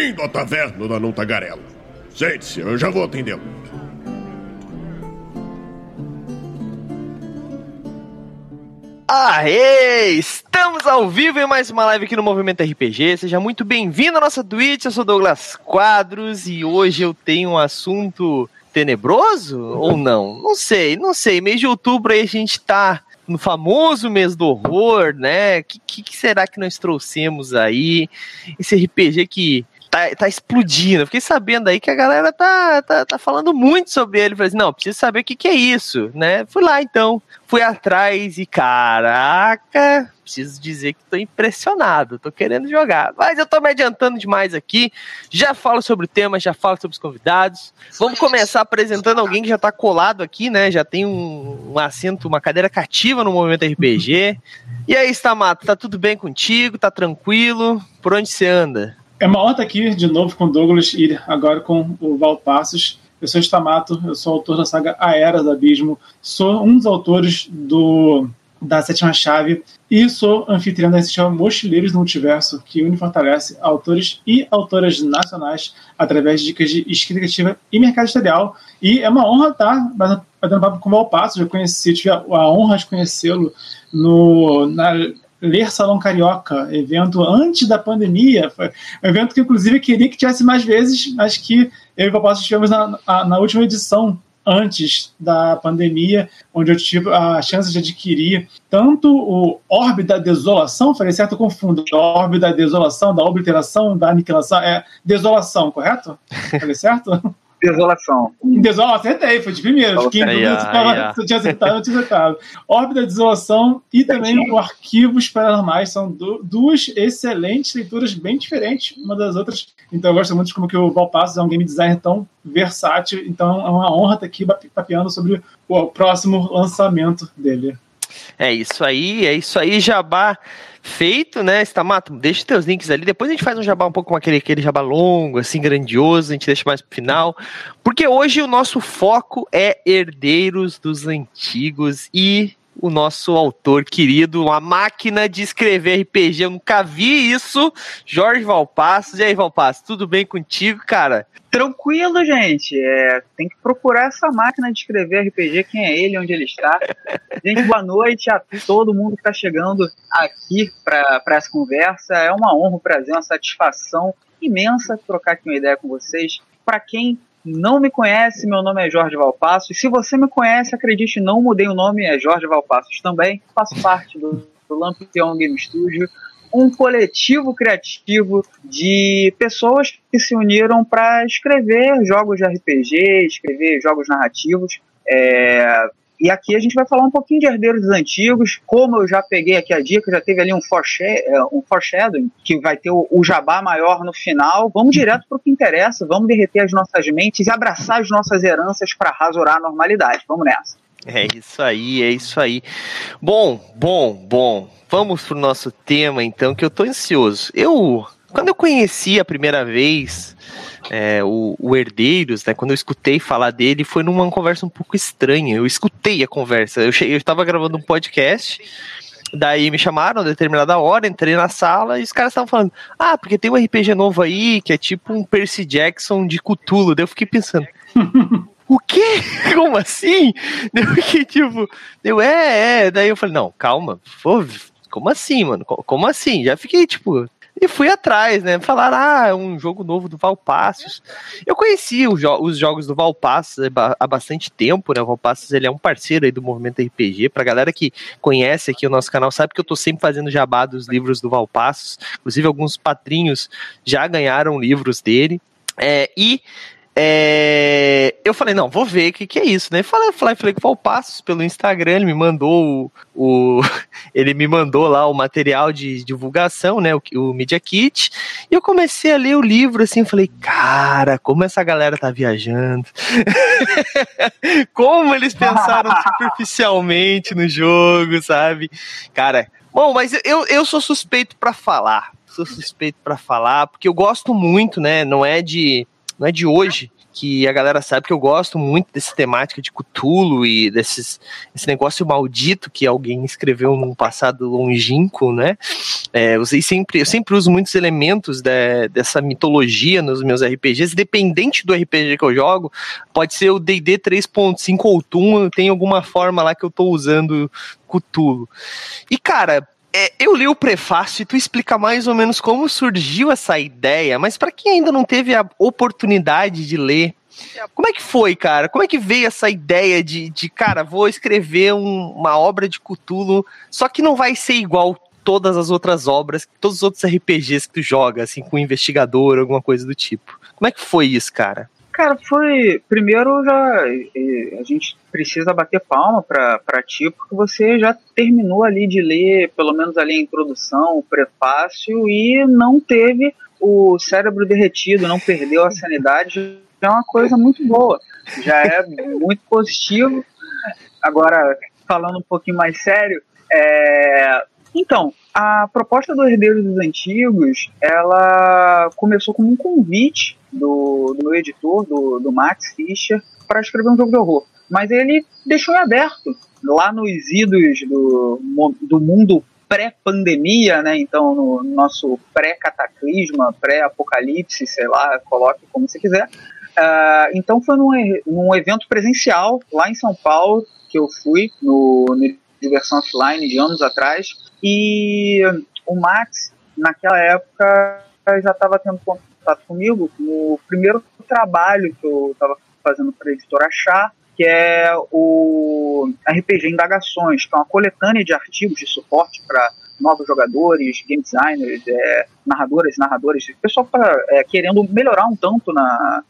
Bem-vindo à taverna da Não Tagarela. Sente-se, eu já vou atendê-lo. Aê! Estamos ao vivo em mais uma live aqui no Movimento RPG. Seja muito bem-vindo à nossa Twitch. Eu sou Douglas Quadros e hoje eu tenho um assunto tenebroso ou não? Não sei, não sei. Mês de outubro aí a gente tá no famoso mês do horror, né? O que, que, será que nós trouxemos aí? Esse RPG que tá, tá explodindo. fiquei sabendo aí que a galera tá, tá, tá falando muito sobre ele. Falei assim, não, preciso saber o que, que é isso, né? Fui lá então, fui atrás e caraca, preciso dizer que tô impressionado, tô querendo jogar. Mas eu tô me adiantando demais aqui. Já falo sobre o tema, já falo sobre os convidados. Vamos começar apresentando alguém que já tá colado aqui, né? Já tem um, um assento, uma cadeira cativa no movimento RPG. E aí, Stamato, tá tudo bem contigo? Tá tranquilo? Por onde você anda? É uma honra estar aqui de novo com o Douglas e agora com o Val Passos. Eu sou Stamato, eu sou autor da saga A Era do Abismo, sou um dos autores do da Sétima Chave e sou anfitrião da instituição Mochileiros do Multiverso, que une e fortalece autores e autoras nacionais através de dicas de escrita criativa e mercado editorial. E é uma honra estar batendo papo com o Valpasso, já conheci, tive a, a honra de conhecê-lo no, na Ler Salão Carioca, evento antes da pandemia. Foi um evento que, inclusive, queria que tivesse mais vezes, mas que eu e o Papasso estivemos na, na, última edição antes da pandemia, onde eu tive a chance de adquirir tanto o Orbe da Desolação, falei certo, eu confundo, Orbe da Desolação, da obliteração, da aniquilação, é desolação, correto? Falei certo? Desolação. Desolação, acertei, foi de primeiro. Fiquei em dúvida se eu tinha acertado ou tinha acertado. Órbita Desolação e também o Arquivos Paranormais. São duas excelentes leituras bem diferentes uma das outras. Então eu gosto muito de como que o Valpassos é um game designer tão versátil. Então é uma honra estar aqui papeando sobre o próximo lançamento dele. É isso aí, é isso aí, Jabá feito, né? Stamato, deixa teus links ali. Depois a gente faz um jabá um pouco com aquele, aquele jabá longo, assim, grandioso. A gente deixa mais pro final. Porque hoje o nosso foco é herdeiros dos antigos e o nosso autor querido, a máquina de escrever RPG. Eu nunca vi isso. Jorge Valpassos. E aí, Valpassos, tudo bem contigo, cara? Tranquilo, gente. É, tem que procurar essa máquina de escrever RPG, quem é ele, onde ele está. Gente, boa noite a todo mundo que está chegando aqui para essa conversa. É uma honra, um prazer, uma satisfação imensa trocar aqui uma ideia com vocês. Para quem não me conhece, meu nome é Jorge Valpassos. Se você me conhece, acredite, não mudei o nome, é Jorge Valpassos também. Faço parte do, do Lampião Game Studio, um coletivo criativo de pessoas que se uniram para escrever jogos de RPG, escrever jogos narrativos. É, e aqui a gente vai falar um pouquinho de herdeiros antigos, como eu já peguei aqui a dica, já teve ali um, é, um foreshadowing, que vai ter o, o jabá maior no final. Vamos direto para o que interessa, vamos derreter as nossas mentes e abraçar as nossas heranças para rasurar a normalidade. Vamos nessa. É isso aí, é isso aí. Bom, bom, bom. Vamos pro nosso tema então, que eu tô ansioso. Eu, quando eu conheci a primeira vez é, o, o, Herdeiros, né? Quando eu escutei falar dele, foi numa conversa um pouco estranha. Eu escutei a conversa. Eu, estava gravando um podcast. Daí me chamaram a determinada hora, entrei na sala e os caras estavam falando: Ah, porque tem um RPG novo aí que é tipo um Percy Jackson de Cthulhu. Daí eu fiquei pensando: O quê? Como assim? Daí eu fiquei tipo: eu, É, é. Daí eu falei: Não, calma, pô, como assim, mano? Como assim? Já fiquei tipo: e fui atrás, né? Falaram, ah, é um jogo novo do Valpassos. Eu conheci os, jo os jogos do Valpassos há bastante tempo, né? O Valpassos ele é um parceiro aí do movimento RPG. Pra galera que conhece aqui o nosso canal, sabe que eu tô sempre fazendo jabá dos livros do Valpassos. Inclusive, alguns padrinhos já ganharam livros dele. É, e é, eu falei, não, vou ver o que, que é isso, né? Falei, falei, falei com o Passos pelo Instagram, ele me mandou o, o, ele me mandou lá o material de divulgação, né? O, o Media Kit. E eu comecei a ler o livro assim, falei, cara, como essa galera tá viajando. como eles pensaram superficialmente no jogo, sabe? Cara, bom, mas eu, eu sou suspeito para falar. Sou suspeito para falar, porque eu gosto muito, né? Não é de não é de hoje que a galera sabe que eu gosto muito dessa temática de Cthulhu e desses, esse negócio maldito que alguém escreveu num passado longínquo, né? É, usei sempre, eu sempre uso muitos elementos de, dessa mitologia nos meus RPGs, dependente do RPG que eu jogo, pode ser o D&D 3.5 ou Tum, tem alguma forma lá que eu tô usando Cthulhu. E cara, é, eu li o prefácio e tu explica mais ou menos como surgiu essa ideia, mas para quem ainda não teve a oportunidade de ler, como é que foi, cara? Como é que veio essa ideia de, de cara, vou escrever um, uma obra de Cthulhu, só que não vai ser igual todas as outras obras, todos os outros RPGs que tu joga, assim, com investigador, alguma coisa do tipo. Como é que foi isso, cara? Cara, foi. Primeiro, já a gente precisa bater palma para ti, porque você já terminou ali de ler, pelo menos ali a introdução, o prefácio, e não teve o cérebro derretido, não perdeu a sanidade. É uma coisa muito boa. Já é muito positivo. Agora, falando um pouquinho mais sério, é, então, a proposta dos Antigos, ela começou como um convite do, do meu editor, do, do Max Fischer, para escrever um jogo de horror. Mas ele deixou em aberto, lá nos idos do, do mundo pré-pandemia, né? Então, no nosso pré-cataclisma, pré-apocalipse, sei lá, coloque como você quiser. Uh, então, foi num, num evento presencial lá em São Paulo que eu fui, no, no Diversão Offline, de anos atrás, e o Max, naquela época, já estava tendo contato comigo no primeiro trabalho que eu estava fazendo para a editora Chá, que é o RPG Indagações, que é uma coletânea de artigos de suporte para novos jogadores, game designers, é, narradoras, narradores, pessoal pra, é, querendo melhorar um tanto na,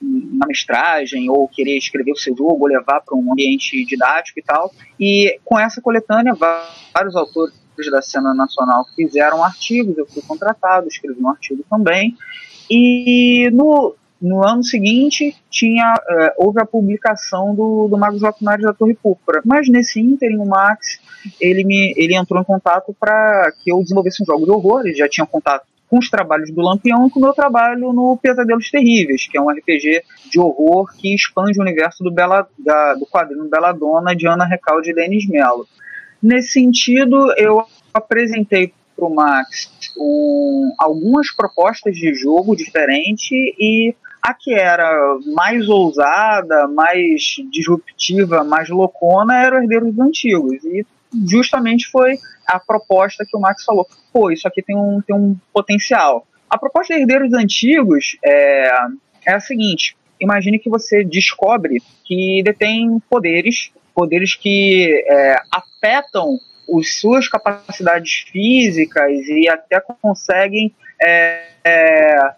na mestragem ou querer escrever o seu jogo ou levar para um ambiente didático e tal. E com essa coletânea, vários autores da cena nacional fizeram artigos, eu fui contratado, escrevi um artigo também. E no, no ano seguinte tinha é, houve a publicação do, do Rockmares da Torre Púrpura. Mas nesse ínterim, o Max ele, me, ele entrou em contato para que eu desenvolvesse um jogo de horror. Ele já tinha contato com os trabalhos do Lampião e com o meu trabalho no Pesadelos Terríveis, que é um RPG de horror que expande o universo do, Bela, da, do quadrinho Dona de Ana Recalde e Denis Mello. Nesse sentido, eu apresentei para o Max um, algumas propostas de jogo diferente e a que era mais ousada, mais disruptiva, mais loucona era o Herdeiro dos Antigos. E justamente foi a proposta que o Max falou: pô, isso aqui tem um, tem um potencial. A proposta de Herdeiros Antigos é, é a seguinte: imagine que você descobre que detém poderes, poderes que é, afetam as suas capacidades físicas e até conseguem é, é,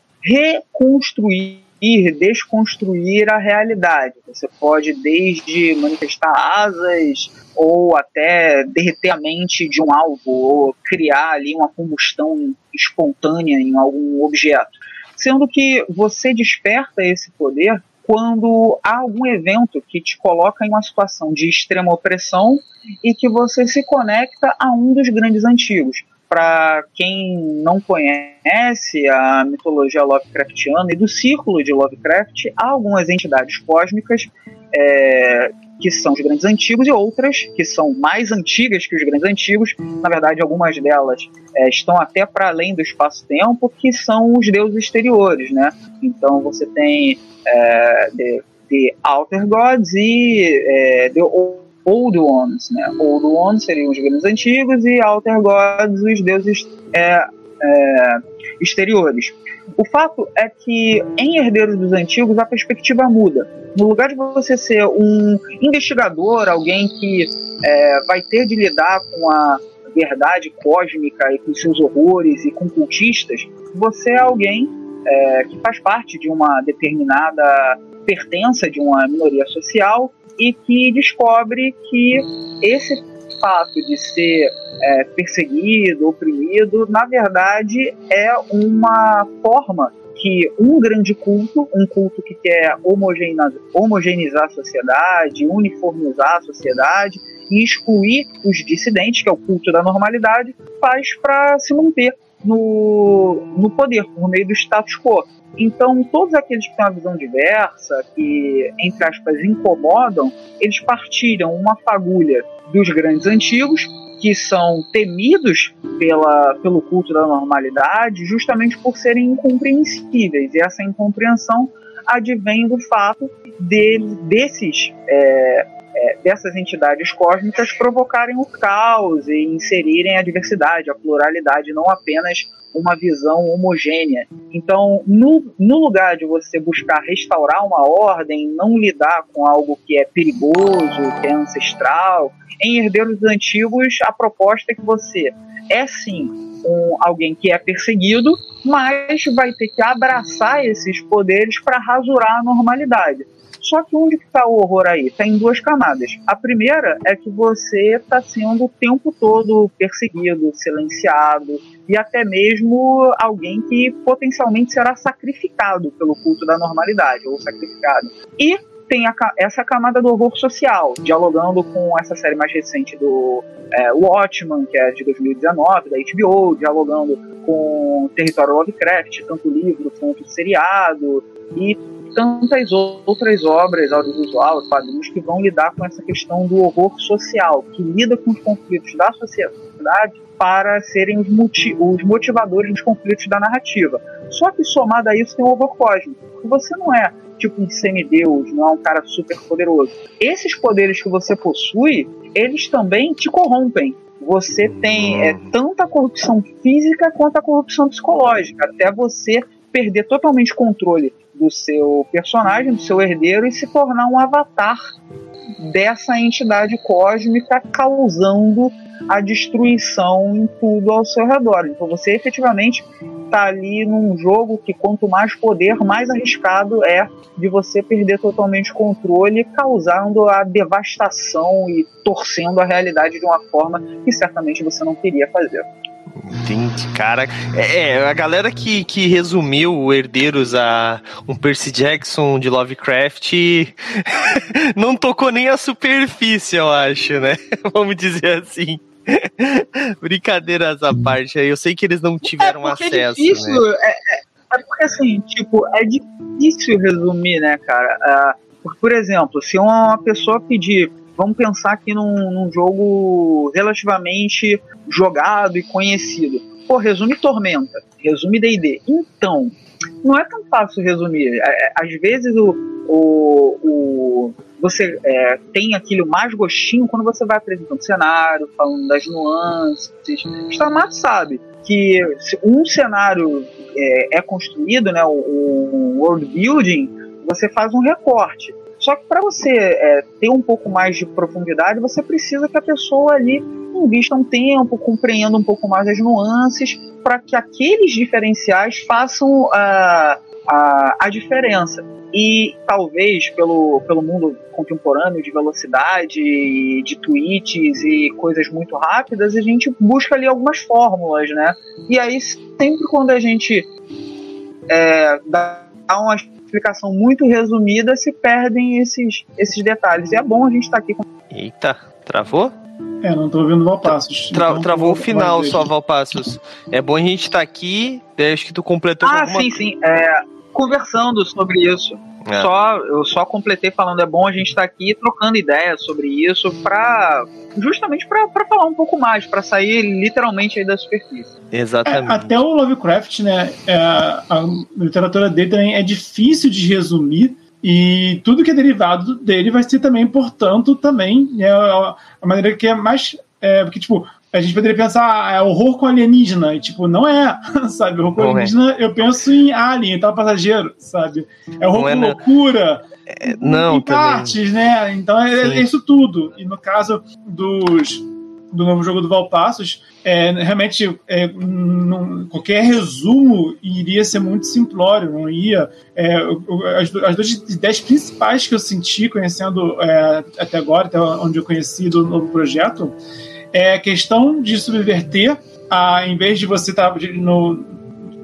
reconstruir desconstruir a realidade. Você pode desde manifestar asas ou até derreter a mente de um alvo ou criar ali uma combustão espontânea em algum objeto. Sendo que você desperta esse poder quando há algum evento que te coloca em uma situação de extrema opressão e que você se conecta a um dos grandes antigos. Para quem não conhece a mitologia Lovecraftiana e do círculo de Lovecraft, há algumas entidades cósmicas é, que são os grandes antigos, e outras que são mais antigas que os grandes antigos. Na verdade, algumas delas é, estão até para além do espaço-tempo, que são os deuses exteriores, né? Então você tem é, the, the Outer Gods e é, The Old Ones, né? Old Ones seriam os grandes antigos e Outer Gods os deuses é, é, exteriores. O fato é que em Herdeiros dos Antigos a perspectiva muda. No lugar de você ser um investigador, alguém que é, vai ter de lidar com a verdade cósmica e com seus horrores e com cultistas, você é alguém é, que faz parte de uma determinada pertença de uma minoria social e que descobre que esse fato de ser é, perseguido, oprimido, na verdade é uma forma que um grande culto, um culto que quer homogeneizar, a sociedade, uniformizar a sociedade e excluir os dissidentes, que é o culto da normalidade, faz para se manter. No, no poder, por meio do status quo. Então, todos aqueles que têm uma visão diversa, que, entre aspas, incomodam, eles partilham uma fagulha dos grandes antigos, que são temidos pela, pelo culto da normalidade, justamente por serem incompreensíveis. E essa incompreensão advém do fato de, desses é, é, dessas entidades cósmicas provocarem o caos e inserirem a diversidade, a pluralidade, não apenas uma visão homogênea. Então, no, no lugar de você buscar restaurar uma ordem, não lidar com algo que é perigoso, que é ancestral, em Herdeiros Antigos, a proposta é que você é sim um, alguém que é perseguido, mas vai ter que abraçar esses poderes para rasurar a normalidade. Só que onde está o horror aí? Está em duas camadas. A primeira é que você está sendo o tempo todo perseguido, silenciado e até mesmo alguém que potencialmente será sacrificado pelo culto da normalidade ou sacrificado. E tem a, essa camada do horror social, dialogando com essa série mais recente do é, Watchmen, que é de 2019, da HBO, dialogando com Território Lovecraft, tanto livro quanto seriado, e tantas outras obras audiovisuais, quadrinhos que vão lidar com essa questão do horror social, que lida com os conflitos da sociedade para serem os, os motivadores dos conflitos da narrativa. Só que somado a isso tem o horror cósmico. Você não é tipo um semideus, não é um cara super poderoso. Esses poderes que você possui, eles também te corrompem. Você tem é, tanto a corrupção física quanto a corrupção psicológica, até você perder totalmente controle do seu personagem, do seu herdeiro, e se tornar um avatar dessa entidade cósmica causando a destruição em tudo ao seu redor. Então você efetivamente está ali num jogo que quanto mais poder, mais arriscado é de você perder totalmente o controle, causando a devastação e torcendo a realidade de uma forma que certamente você não queria fazer. Entendi, cara. É, é, a galera que, que resumiu o Herdeiros a um Percy Jackson de Lovecraft não tocou nem a superfície, eu acho, né? Vamos dizer assim. Brincadeiras à parte, eu sei que eles não tiveram é, acesso. É difícil, né? é, é, é, porque assim, tipo, é difícil resumir, né, cara? Uh, por exemplo, se uma pessoa pedir vamos pensar aqui num, num jogo relativamente jogado e conhecido. Pô, resume Tormenta, resume D&D. Então, não é tão fácil resumir. É, é, às vezes o, o, o você é, tem aquele mais gostinho quando você vai apresentando o cenário, falando das nuances. O Stamato sabe que um cenário é, é construído, né, o, o world building, você faz um recorte. Só que para você é, ter um pouco mais de profundidade, você precisa que a pessoa ali invista um tempo, compreenda um pouco mais as nuances, para que aqueles diferenciais façam a, a, a diferença. E talvez pelo, pelo mundo contemporâneo de velocidade, de tweets e coisas muito rápidas, a gente busca ali algumas fórmulas, né? E aí, sempre quando a gente é, dá umas explicação muito resumida, se perdem esses, esses detalhes. E é bom a gente estar tá aqui com. Eita, travou? É, não estou ouvindo Valpassos. Tra então, travou o final só, Valpassos. É bom a gente estar tá aqui, acho que tu completou Ah, sim, sim. É, conversando sobre isso. É. Só, eu só completei falando, é bom a gente estar tá aqui trocando ideias sobre isso para justamente para falar um pouco mais, para sair literalmente aí da superfície. Exatamente. É, até o Lovecraft, né, é, a literatura dele também é difícil de resumir e tudo que é derivado dele vai ser também, portanto, também é a maneira que é mais é, porque, tipo, a gente poderia pensar ah, é horror com alienígena, e tipo, não é, sabe? Horror com não é. alienígena, é. eu penso em Alien, então passageiro, sabe? É horror não com é, loucura, é, não, partes, né? Então é, é, isso tudo. E no caso dos do novo jogo do Valpassos, é, realmente é, não, qualquer resumo iria ser muito simplório, não ia. É, as, as duas ideias principais que eu senti conhecendo é, até agora, até onde eu conheci do novo projeto, é questão de subverter, a, em vez de você estar tá, no,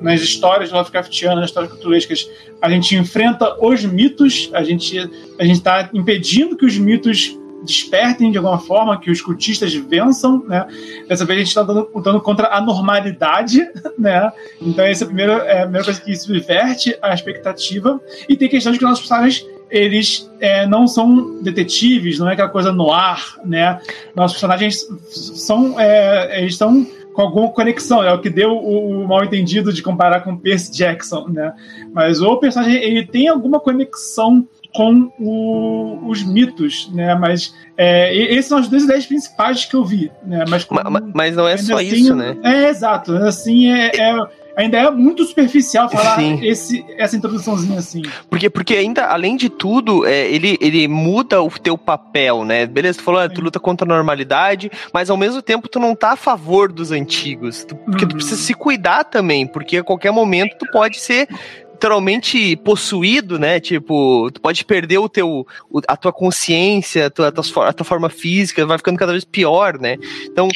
nas histórias Lovecraftianas, nas histórias culturescas, a gente enfrenta os mitos, a gente a está impedindo que os mitos despertem de alguma forma, que os cultistas vençam, né? Dessa vez a gente está lutando contra a normalidade, né? Então essa é a primeira, é a primeira coisa que subverte a expectativa. E tem questão de que nossos personagens eles é, não são detetives, não é aquela coisa no ar, né? Nossos personagens são, é, eles estão com alguma conexão, é o que deu o, o mal entendido de comparar com Percy Jackson, né? Mas o personagem ele tem alguma conexão com o, os mitos, né? Mas é, esses são as duas ideias principais que eu vi, né? Mas, como, mas, mas não é só assim, isso, né? É exato, assim é, é ainda é muito superficial falar esse, essa introduçãozinha assim. Porque, porque ainda, além de tudo, é, ele, ele muda o teu papel, né? Beleza, tu falou, ah, tu luta contra a normalidade, mas ao mesmo tempo tu não tá a favor dos antigos. Tu, porque uhum. tu precisa se cuidar também, porque a qualquer momento tu pode ser literalmente possuído, né? Tipo, tu pode perder o teu, a tua consciência, a tua, a tua, a tua forma física, vai ficando cada vez pior, né? Então,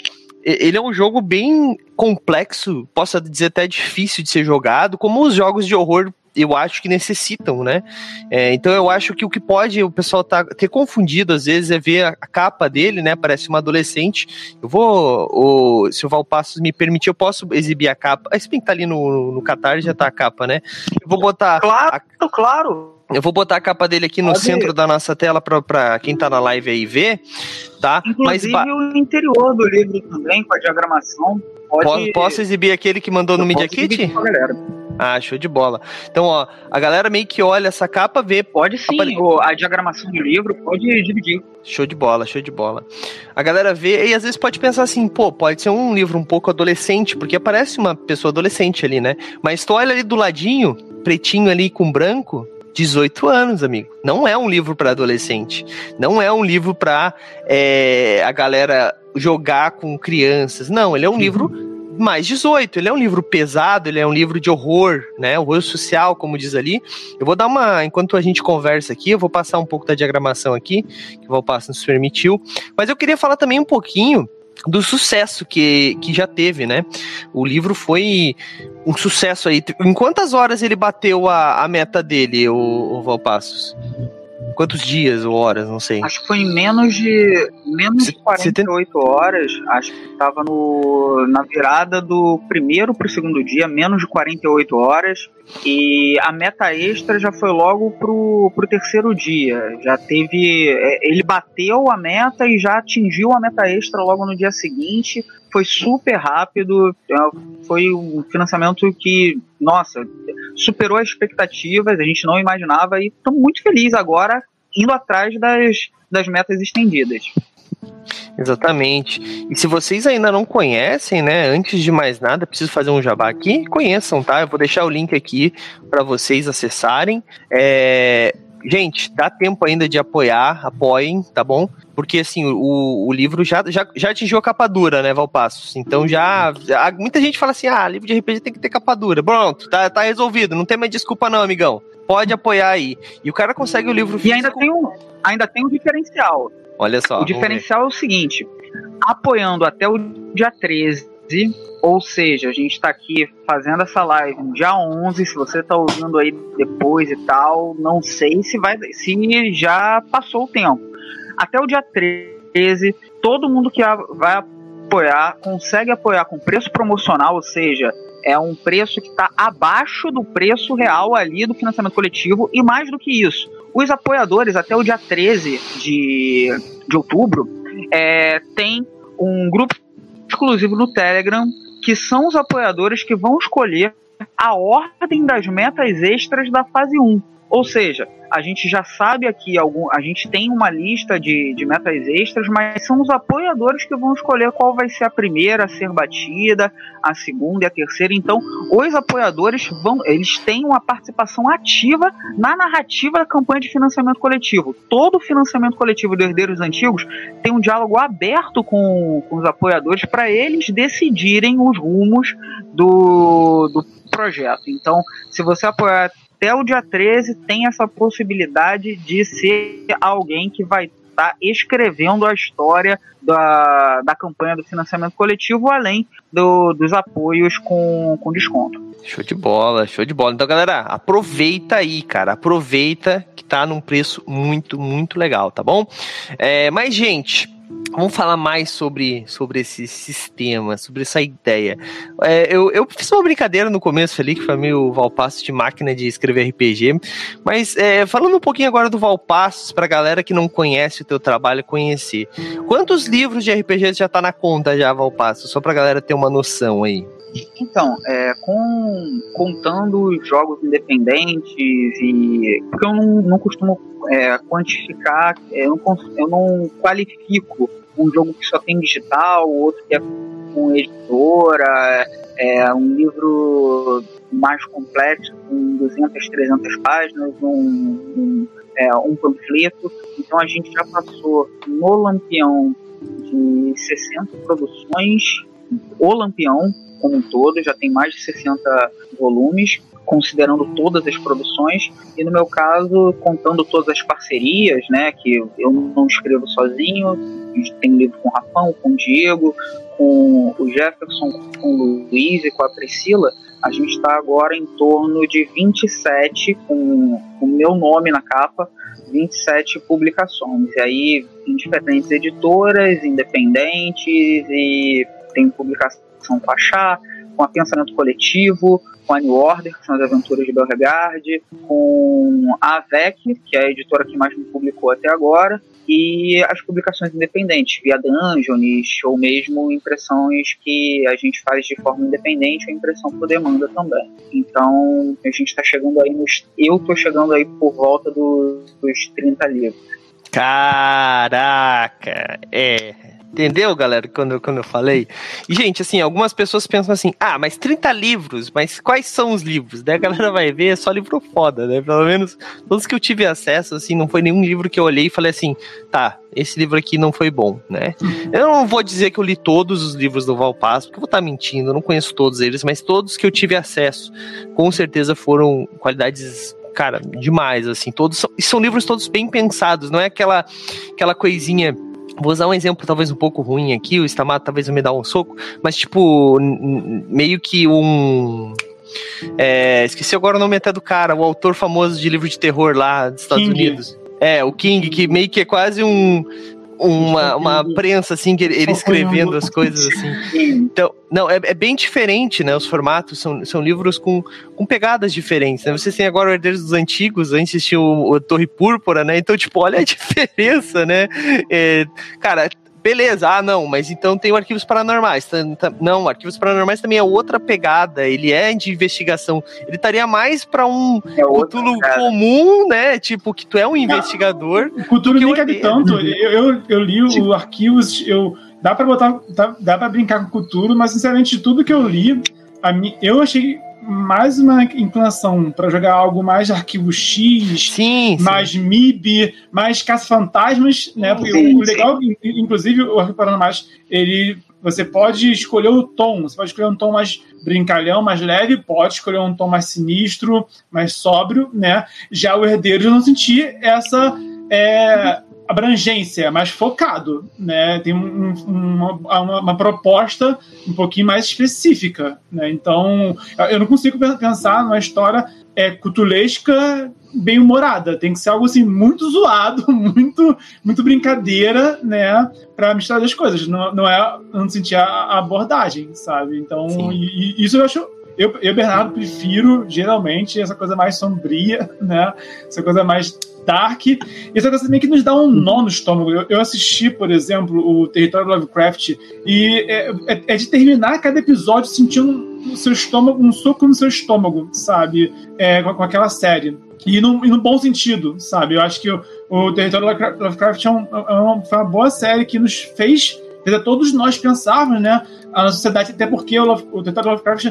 ele é um jogo bem complexo, posso dizer até difícil de ser jogado, como os jogos de horror eu acho que necessitam, né? É, então eu acho que o que pode o pessoal tá, ter confundido às vezes é ver a, a capa dele, né? Parece uma adolescente. Eu vou, o, se o Valpassos me permitir, eu posso exibir a capa. Esse bem que tá ali no, no Catar já tá a capa, né? Eu vou botar. Claro, a, claro. Eu vou botar a capa dele aqui no Pode centro ir. da nossa tela para quem tá na live aí ver, tá? Inclusive Mas, o interior do livro também, com a diagramação. Pode... Posso exibir aquele que mandou no Media Kit? Ah, show de bola. Então, ó, a galera meio que olha essa capa, vê. Pode sim, a, a diagramação do livro pode dividir. Show de bola, show de bola. A galera vê e às vezes pode pensar assim, pô, pode ser um livro um pouco adolescente, porque aparece uma pessoa adolescente ali, né? Mas tu olha ali do ladinho, pretinho ali com branco, 18 anos, amigo. Não é um livro para adolescente. Não é um livro para é, a galera jogar com crianças. Não, ele é um uhum. livro mais 18. Ele é um livro pesado, ele é um livro de horror, né? Horror social, como diz ali. Eu vou dar uma. Enquanto a gente conversa aqui, eu vou passar um pouco da diagramação aqui, que o Valpasso nos permitiu. Mas eu queria falar também um pouquinho do sucesso que, que já teve, né? O livro foi um sucesso aí. Em quantas horas ele bateu a, a meta dele, o, o Valpassos? Quantos dias ou horas, não sei. Acho que foi em menos de menos de 48 tem... horas. Acho que estava no na virada do primeiro para o segundo dia, menos de 48 horas. E a meta extra já foi logo pro, pro terceiro dia. Já teve. É, ele bateu a meta e já atingiu a meta extra logo no dia seguinte. Foi super rápido. É, foi um financiamento que, nossa, superou as expectativas. A gente não imaginava e estamos muito felizes agora indo atrás das, das metas estendidas. Exatamente. E se vocês ainda não conhecem, né, antes de mais nada, preciso fazer um jabá aqui, conheçam, tá? Eu vou deixar o link aqui para vocês acessarem. É... Gente, dá tempo ainda de apoiar, apoiem, tá bom? Porque, assim, o, o livro já, já, já atingiu a capa dura, né, Valpassos? Então já, Muita gente fala assim: ah, livro de RPG tem que ter capa dura. Pronto, tá, tá resolvido. Não tem mais desculpa, não, amigão. Pode apoiar aí. E o cara consegue o livro. E ainda tem um, ainda tem um diferencial. Olha só. O diferencial é o seguinte: apoiando até o dia 13, ou seja, a gente está aqui fazendo essa live no dia 11. Se você está ouvindo aí depois e tal, não sei se vai, se já passou o tempo. Até o dia 13, todo mundo que vai apoiar consegue apoiar com preço promocional, ou seja, é um preço que está abaixo do preço real ali do financiamento coletivo e mais do que isso, os apoiadores, até o dia 13 de, de outubro, é, tem um grupo exclusivo no Telegram que são os apoiadores que vão escolher a ordem das metas extras da fase 1. Ou seja, a gente já sabe aqui, algum, a gente tem uma lista de, de metas extras, mas são os apoiadores que vão escolher qual vai ser a primeira a ser batida, a segunda e a terceira. Então, os apoiadores vão, eles têm uma participação ativa na narrativa da campanha de financiamento coletivo. Todo financiamento coletivo de Herdeiros Antigos tem um diálogo aberto com, com os apoiadores para eles decidirem os rumos do, do projeto. Então, se você apoiar até o dia 13 tem essa possibilidade de ser alguém que vai está escrevendo a história da, da campanha do financiamento coletivo, além do, dos apoios com, com desconto. Show de bola, show de bola. Então, galera, aproveita aí, cara. Aproveita que tá num preço muito, muito legal, tá bom? É, mas, gente, Vamos falar mais sobre, sobre esse sistema, sobre essa ideia. É, eu, eu fiz uma brincadeira no começo ali, que foi meio Valpassos de máquina de escrever RPG, mas é, falando um pouquinho agora do Valpassos, pra galera que não conhece o teu trabalho conhecer. Quantos livros de RPG já tá na conta já, Valpassos? Só pra galera ter uma noção aí. Então, é, com, contando os jogos independentes e. Porque eu não, não costumo é, quantificar, é, eu, não, eu não qualifico um jogo que só tem digital, outro que é com editora, é, um livro mais complexo, com 200, 300 páginas, um, um, é, um panfleto. Então a gente já passou no Lampião de 60 produções, o Lampião como um todo, já tem mais de 60 volumes, considerando todas as produções, e no meu caso, contando todas as parcerias, né, que eu não escrevo sozinho, tem livro com o Rafão, com o Diego, com o Jefferson, com o Luiz e com a Priscila, a gente está agora em torno de 27, com o meu nome na capa, 27 publicações. E aí, em diferentes editoras, independentes, e tem publicação com a Chá, com a Pensamento Coletivo, com a New Order, que são as aventuras de Beauregard, com a AVEC, que é a editora que mais me publicou até agora, e as publicações independentes, via Dungeons, ou mesmo impressões que a gente faz de forma independente, ou impressão por demanda também. Então, a gente está chegando aí nos. Eu estou chegando aí por volta do, dos 30 livros. Caraca! É, Entendeu, galera, quando, quando eu falei? E, gente, assim, algumas pessoas pensam assim, ah, mas 30 livros, mas quais são os livros? Daí a galera vai ver, é só livro foda, né? Pelo menos todos que eu tive acesso, assim, não foi nenhum livro que eu olhei e falei assim, tá, esse livro aqui não foi bom, né? Eu não vou dizer que eu li todos os livros do Valpasso, porque eu vou estar mentindo, eu não conheço todos eles, mas todos que eu tive acesso, com certeza foram qualidades cara, demais, assim, todos são, são livros todos bem pensados, não é aquela aquela coisinha Vou usar um exemplo talvez um pouco ruim aqui, o Stamato talvez me dar um soco, mas tipo, meio que um. É, esqueci agora o nome até do cara, o autor famoso de livro de terror lá dos Estados King. Unidos. É, o King, que meio que é quase um uma, uma prensa, assim, que ele escrevendo as coisas, assim. Então, não, é, é, bem diferente, né? Os formatos são, são livros com, com pegadas diferentes, né? Vocês têm agora o Herdeiros dos Antigos, antes tinha o, o Torre Púrpura, né? Então, tipo, olha a diferença, né? É, cara, beleza, ah, não, mas então tem o Arquivos Paranormais. Não, Arquivos Paranormais também é outra pegada, ele é de investigação. Ele estaria mais para um é Cthulhu comum, né? Tipo, que tu é um investigador. O Cthulhu nem cabe tanto. Eu, eu, eu li o Arquivos, eu. Dá pra botar. Dá, dá pra brincar com Cthulhu, mas sinceramente, de tudo que eu li, a mim, eu achei mais uma inclinação para jogar algo mais arquivo X, sim, mais sim. MIB, mais caça-fantasmas, né? Porque sim, o legal, sim. inclusive, o Arquivo mais ele você pode escolher o tom, você pode escolher um tom mais brincalhão, mais leve, pode escolher um tom mais sinistro, mais sóbrio, né? Já o herdeiro eu não senti essa é, abrangência, mais focado, né? Tem um, uma, uma, uma, proposta um pouquinho mais específica, né? Então, eu não consigo pensar numa história é, cutulesca bem humorada. Tem que ser algo assim muito zoado, muito muito brincadeira, né? Para misturar as coisas. Não, não é, não sentir a abordagem, sabe? Então, e, e isso eu acho eu, eu, Bernardo, prefiro geralmente essa coisa mais sombria, né? Essa coisa mais dark. E essa coisa também que nos dá um nó no estômago. Eu, eu assisti, por exemplo, o Território Lovecraft e é, é, é de terminar cada episódio sentindo no seu estômago, um soco no seu estômago, sabe? É, com, com, aquela série. E no, e no bom sentido, sabe? Eu acho que o, o Território Lovecraft é, um, é uma, foi uma boa série que nos fez todos nós pensarmos, né, a sociedade, até porque o, o Território Lovecraft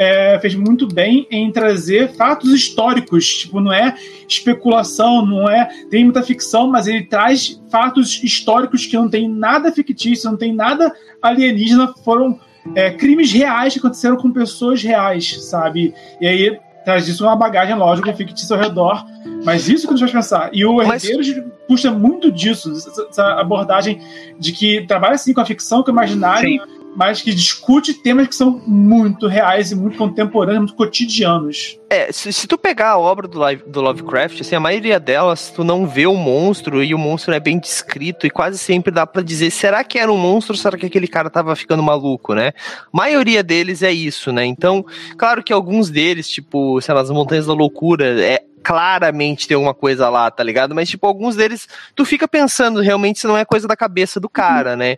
é, fez muito bem em trazer fatos históricos. Tipo, não é especulação, não é. Tem muita ficção, mas ele traz fatos históricos que não tem nada fictício, não tem nada alienígena, foram é, crimes reais que aconteceram com pessoas reais, sabe? E aí traz isso uma bagagem, lógico, fictícia ao redor. Mas isso que nos faz pensar. E o Herdeiros, puxa muito disso, essa abordagem de que trabalha assim com a ficção, com o imaginário, Sim. Mas que discute temas que são muito reais e muito contemporâneos, muito cotidianos. É, se, se tu pegar a obra do, do, Lovecraft, assim, a maioria delas, tu não vê o monstro e o monstro é bem descrito e quase sempre dá para dizer, será que era um monstro ou será que aquele cara tava ficando maluco, né? A maioria deles é isso, né? Então, claro que alguns deles, tipo, sei lá, as Montanhas da Loucura, é, claramente tem alguma coisa lá, tá ligado? Mas, tipo, alguns deles, tu fica pensando realmente se não é coisa da cabeça do cara, né?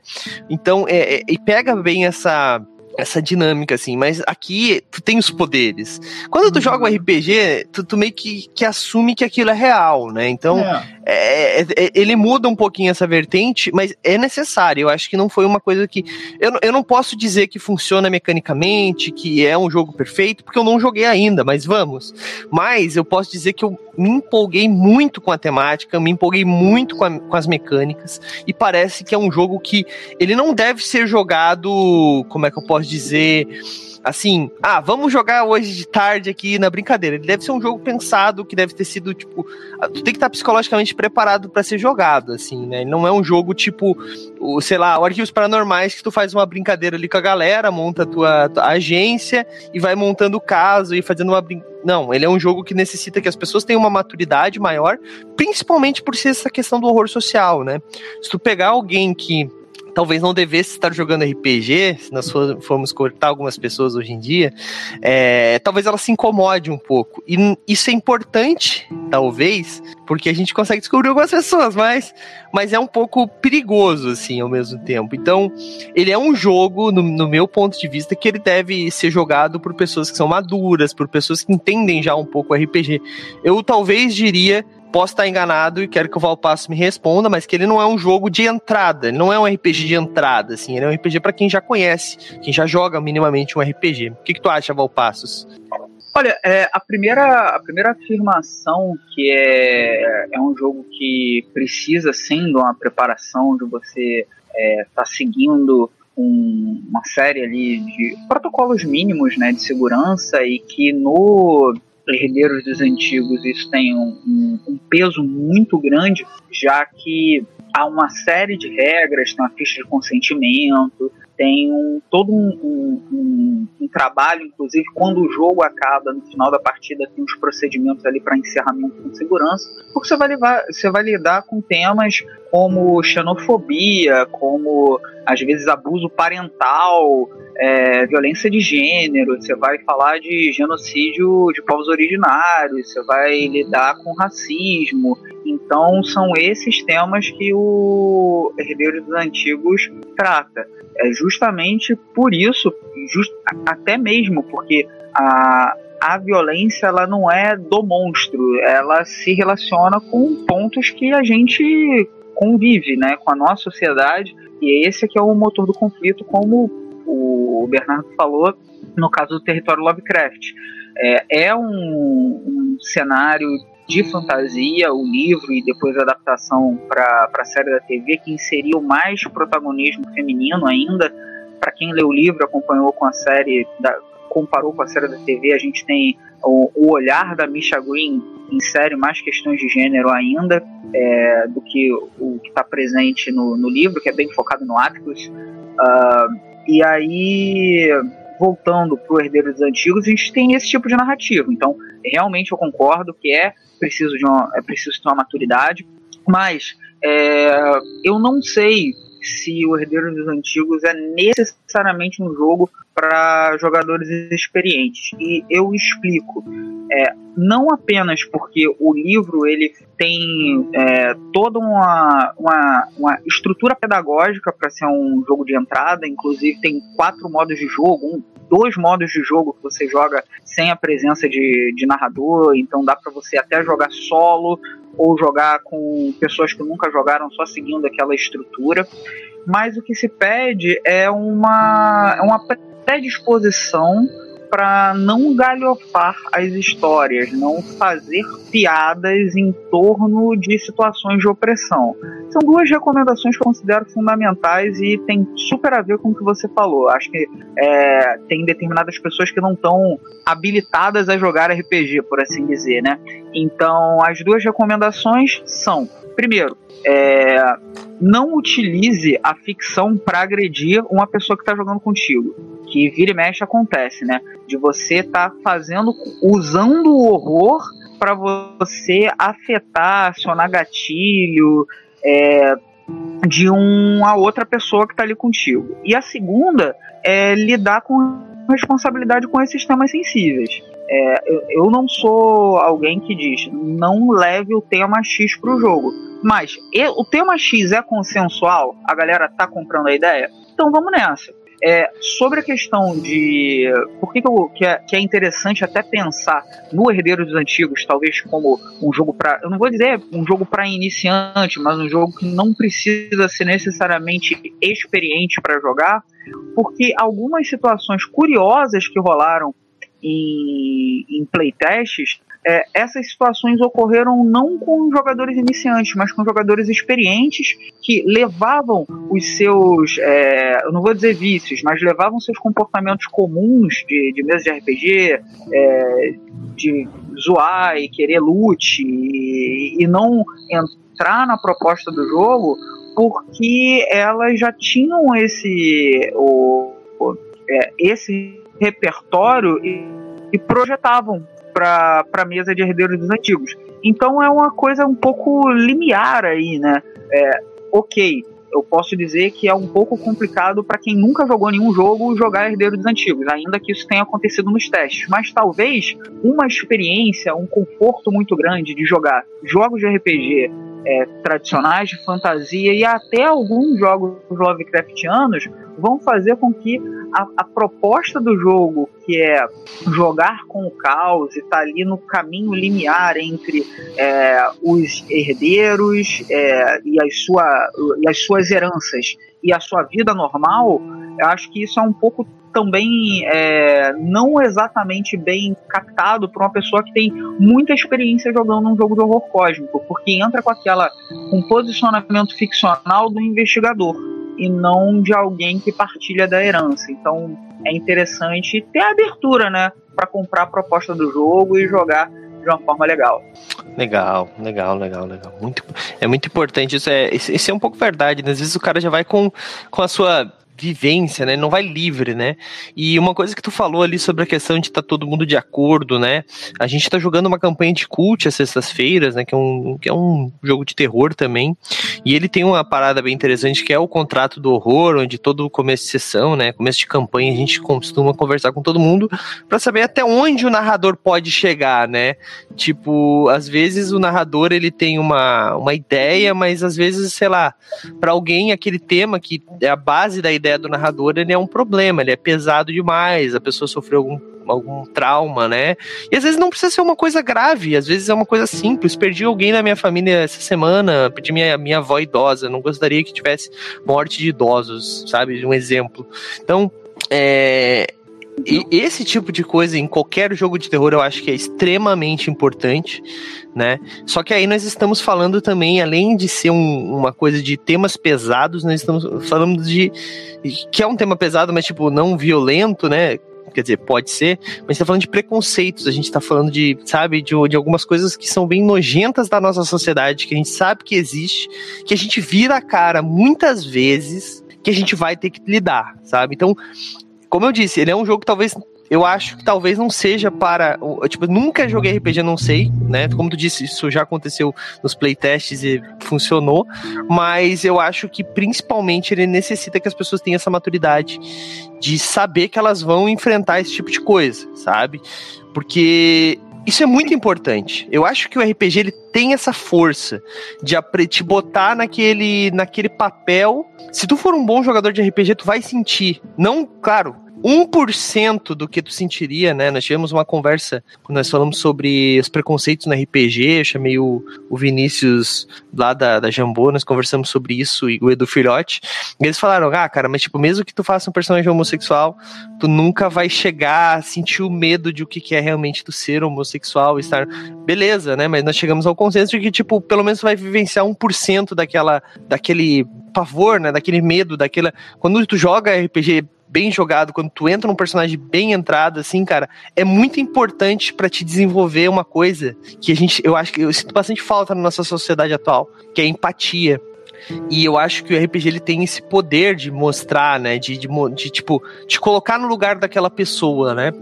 Então, é, é, e pega bem essa essa dinâmica, assim, mas aqui tu tem os poderes. Quando tu joga um RPG, tu, tu meio que, que assume que aquilo é real, né? Então, é. É, é, é, ele muda um pouquinho essa vertente, mas é necessário. Eu acho que não foi uma coisa que. Eu, eu não posso dizer que funciona mecanicamente, que é um jogo perfeito, porque eu não joguei ainda, mas vamos. Mas eu posso dizer que eu me empolguei muito com a temática, me empolguei muito com, a, com as mecânicas, e parece que é um jogo que ele não deve ser jogado. Como é que eu posso dizer? assim, ah, vamos jogar hoje de tarde aqui na brincadeira. Ele deve ser um jogo pensado, que deve ter sido, tipo, ah, tu tem que estar psicologicamente preparado para ser jogado, assim, né? Não é um jogo tipo, o, sei lá, o Arquivos Paranormais, que tu faz uma brincadeira ali com a galera, monta a tua, tua agência e vai montando o caso e fazendo uma brincadeira. Não, ele é um jogo que necessita que as pessoas tenham uma maturidade maior, principalmente por ser essa questão do horror social, né? Se tu pegar alguém que talvez não devesse estar jogando RPG, se nós formos cortar algumas pessoas hoje em dia, é, talvez ela se incomode um pouco. E isso é importante, talvez, porque a gente consegue descobrir algumas pessoas, mas, mas é um pouco perigoso, assim, ao mesmo tempo. Então, ele é um jogo, no, no meu ponto de vista, que ele deve ser jogado por pessoas que são maduras, por pessoas que entendem já um pouco RPG. Eu talvez diria Posso estar enganado e quero que o Valpasso me responda, mas que ele não é um jogo de entrada, ele não é um RPG de entrada, assim, ele é um RPG para quem já conhece, quem já joga minimamente um RPG. O que, que tu acha, Valpassos? Olha, é, a, primeira, a primeira afirmação que é, é um jogo que precisa sim de uma preparação, de você estar é, tá seguindo um, uma série ali de protocolos mínimos né, de segurança e que no herdeiros dos antigos isso tem um, um, um, peso muito grande, já que há uma série de regras, tem uma ficha de consentimento, tem um, todo um, um, trabalho, inclusive quando o jogo acaba, no final da partida, tem uns procedimentos ali para encerramento com segurança, porque você vai, levar, você vai lidar com temas como xenofobia, como às vezes abuso parental, é, violência de gênero, você vai falar de genocídio de povos originários, você vai lidar com racismo. Então são esses temas que o Herdeiros dos Antigos trata. É justamente por isso, just, até mesmo porque a, a violência ela não é do monstro, ela se relaciona com pontos que a gente convive, né, com a nossa sociedade e esse aqui é o motor do conflito, como o Bernardo falou no caso do território Lovecraft. É, é um, um cenário de fantasia, o livro e depois a adaptação para a série da TV, que inseriu mais protagonismo feminino ainda. Para quem leu o livro, acompanhou com a série, da, comparou com a série da TV, a gente tem o, o olhar da Misha Green insere mais questões de gênero ainda é, do que o que está presente no, no, livro, que é bem focado no Atticus. Uh, e aí, voltando para o Herdeiro dos Antigos, a gente tem esse tipo de narrativa. Então, realmente eu concordo que é preciso de uma, é preciso ter uma maturidade, mas é, eu não sei se o Herdeiro dos Antigos é necessariamente um jogo para jogadores experientes. E eu explico. É, não apenas porque o livro ele tem é, toda uma, uma, uma, estrutura pedagógica para ser um jogo de entrada, inclusive tem quatro modos de jogo, um, dois modos de jogo que você joga sem a presença de, de narrador, então dá para você até jogar solo ou jogar com pessoas que nunca jogaram só seguindo aquela estrutura. Mas o que se pede é uma, é uma predisposição para não galhofar as histórias, não fazer piadas em torno de situações de opressão. São duas recomendações que eu considero fundamentais e tem super a ver com o que você falou. Acho que é, tem determinadas pessoas que não estão habilitadas a jogar RPG, por assim dizer, né? Então, as duas recomendações são Primeiro, é, não utilize a ficção para agredir uma pessoa que está jogando contigo. Que vira e mexe acontece, né? De você estar tá fazendo, usando o horror para você afetar, acionar gatilho é, de uma outra pessoa que está ali contigo. E a segunda é lidar com responsabilidade com esses temas sensíveis. É, eu, eu, não sou alguém que diz não leve o tema X para o jogo. Mas o tema X é consensual? A galera tá comprando a ideia? Então vamos nessa. É, sobre a questão de por que, que, eu, que, é, que, é, interessante até pensar no Herdeiro dos Antigos, talvez como um jogo para. Eu não vou dizer um jogo para iniciante, mas um jogo que não precisa ser necessariamente experiente para jogar, porque algumas situações curiosas que rolaram em, em playtests, é, essas situações ocorreram não com jogadores iniciantes, mas com jogadores experientes que levavam os seus, é, eu não vou dizer vícios, mas levavam seus comportamentos comuns de, de mesa de RPG, é, de zoar e querer loot e, e não entrar na proposta do jogo porque elas já tinham esse, o, o é, esse repertório e, e projetavam para a mesa de herdeiros dos antigos. Então é uma coisa um pouco limiar aí, né? É, ok, eu posso dizer que é um pouco complicado para quem nunca jogou nenhum jogo jogar Herdeiro dos Antigos, ainda que isso tenha acontecido nos testes. Mas talvez uma experiência, um conforto muito grande de jogar jogos de RPG é, tradicionais de fantasia e até alguns jogos Lovecraftianos vão fazer com que a, a, proposta do jogo, que é jogar com o caos e estar tá ali no caminho limiar entre é, os herdeiros é, e, as sua, e as suas heranças e a sua vida normal, eu acho que isso é um pouco também é, não exatamente bem captado para uma pessoa que tem muita experiência jogando um jogo de horror cósmico, porque entra com aquela um posicionamento ficcional do investigador e não de alguém que partilha da herança. Então é interessante ter a abertura, né, para comprar a proposta do jogo e jogar de uma forma legal. Legal, legal, legal, legal. Muito, é muito importante. Isso é, isso é um pouco verdade. Né? Às vezes o cara já vai com, com a sua vivência, né? Não vai livre, né? E uma coisa que tu falou ali sobre a questão de estar tá todo mundo de acordo, né? A gente tá jogando uma campanha de cult às sextas-feiras, né? Que é, um, que é um jogo de terror também. E ele tem uma parada bem interessante que é o contrato do horror, onde todo começo de sessão, né? Começo de campanha, a gente costuma conversar com todo mundo para saber até onde o narrador pode chegar, né? Tipo, às vezes o narrador ele tem uma, uma ideia, mas às vezes, sei lá, para alguém aquele tema que é a base da ideia ideia do narrador ele é um problema, ele é pesado demais, a pessoa sofreu algum, algum trauma, né? E às vezes não precisa ser uma coisa grave, às vezes é uma coisa simples. Perdi alguém na minha família essa semana, perdi minha, minha avó idosa, não gostaria que tivesse morte de idosos, sabe? Um exemplo. Então, é, e esse tipo de coisa em qualquer jogo de terror eu acho que é extremamente importante, né? Só que aí nós estamos falando também, além de ser um, uma coisa de temas pesados, nós estamos falando de. que é um tema pesado, mas tipo, não violento, né? Quer dizer, pode ser, mas a gente tá falando de preconceitos, a gente tá falando de, sabe, de, de algumas coisas que são bem nojentas da nossa sociedade, que a gente sabe que existe, que a gente vira a cara muitas vezes, que a gente vai ter que lidar, sabe? Então, como eu disse, ele é um jogo que talvez eu acho que talvez não seja para. Tipo, nunca joguei RPG, não sei, né? Como tu disse, isso já aconteceu nos playtests e funcionou. Mas eu acho que principalmente ele necessita que as pessoas tenham essa maturidade de saber que elas vão enfrentar esse tipo de coisa, sabe? Porque isso é muito importante. Eu acho que o RPG ele tem essa força de te botar naquele, naquele papel. Se tu for um bom jogador de RPG, tu vai sentir. Não, claro, 1% do que tu sentiria, né? Nós tivemos uma conversa quando nós falamos sobre os preconceitos no RPG, eu chamei o, o Vinícius lá da, da Jambô, nós conversamos sobre isso e o Edu Filhote, e eles falaram, ah, cara, mas tipo, mesmo que tu faça um personagem homossexual, tu nunca vai chegar a sentir o medo de o que é realmente tu ser homossexual, estar... Beleza, né? Mas nós chegamos ao consenso de que, tipo, pelo menos tu vai vivenciar 1% daquela, daquele pavor, né? Daquele medo, daquela... Quando tu joga RPG bem jogado, quando tu entra num personagem bem entrado, assim, cara, é muito importante para te desenvolver uma coisa que a gente, eu acho que eu sinto bastante falta na nossa sociedade atual, que é a empatia. E eu acho que o RPG ele tem esse poder de mostrar, né? De, de, de tipo, te colocar no lugar daquela pessoa, né?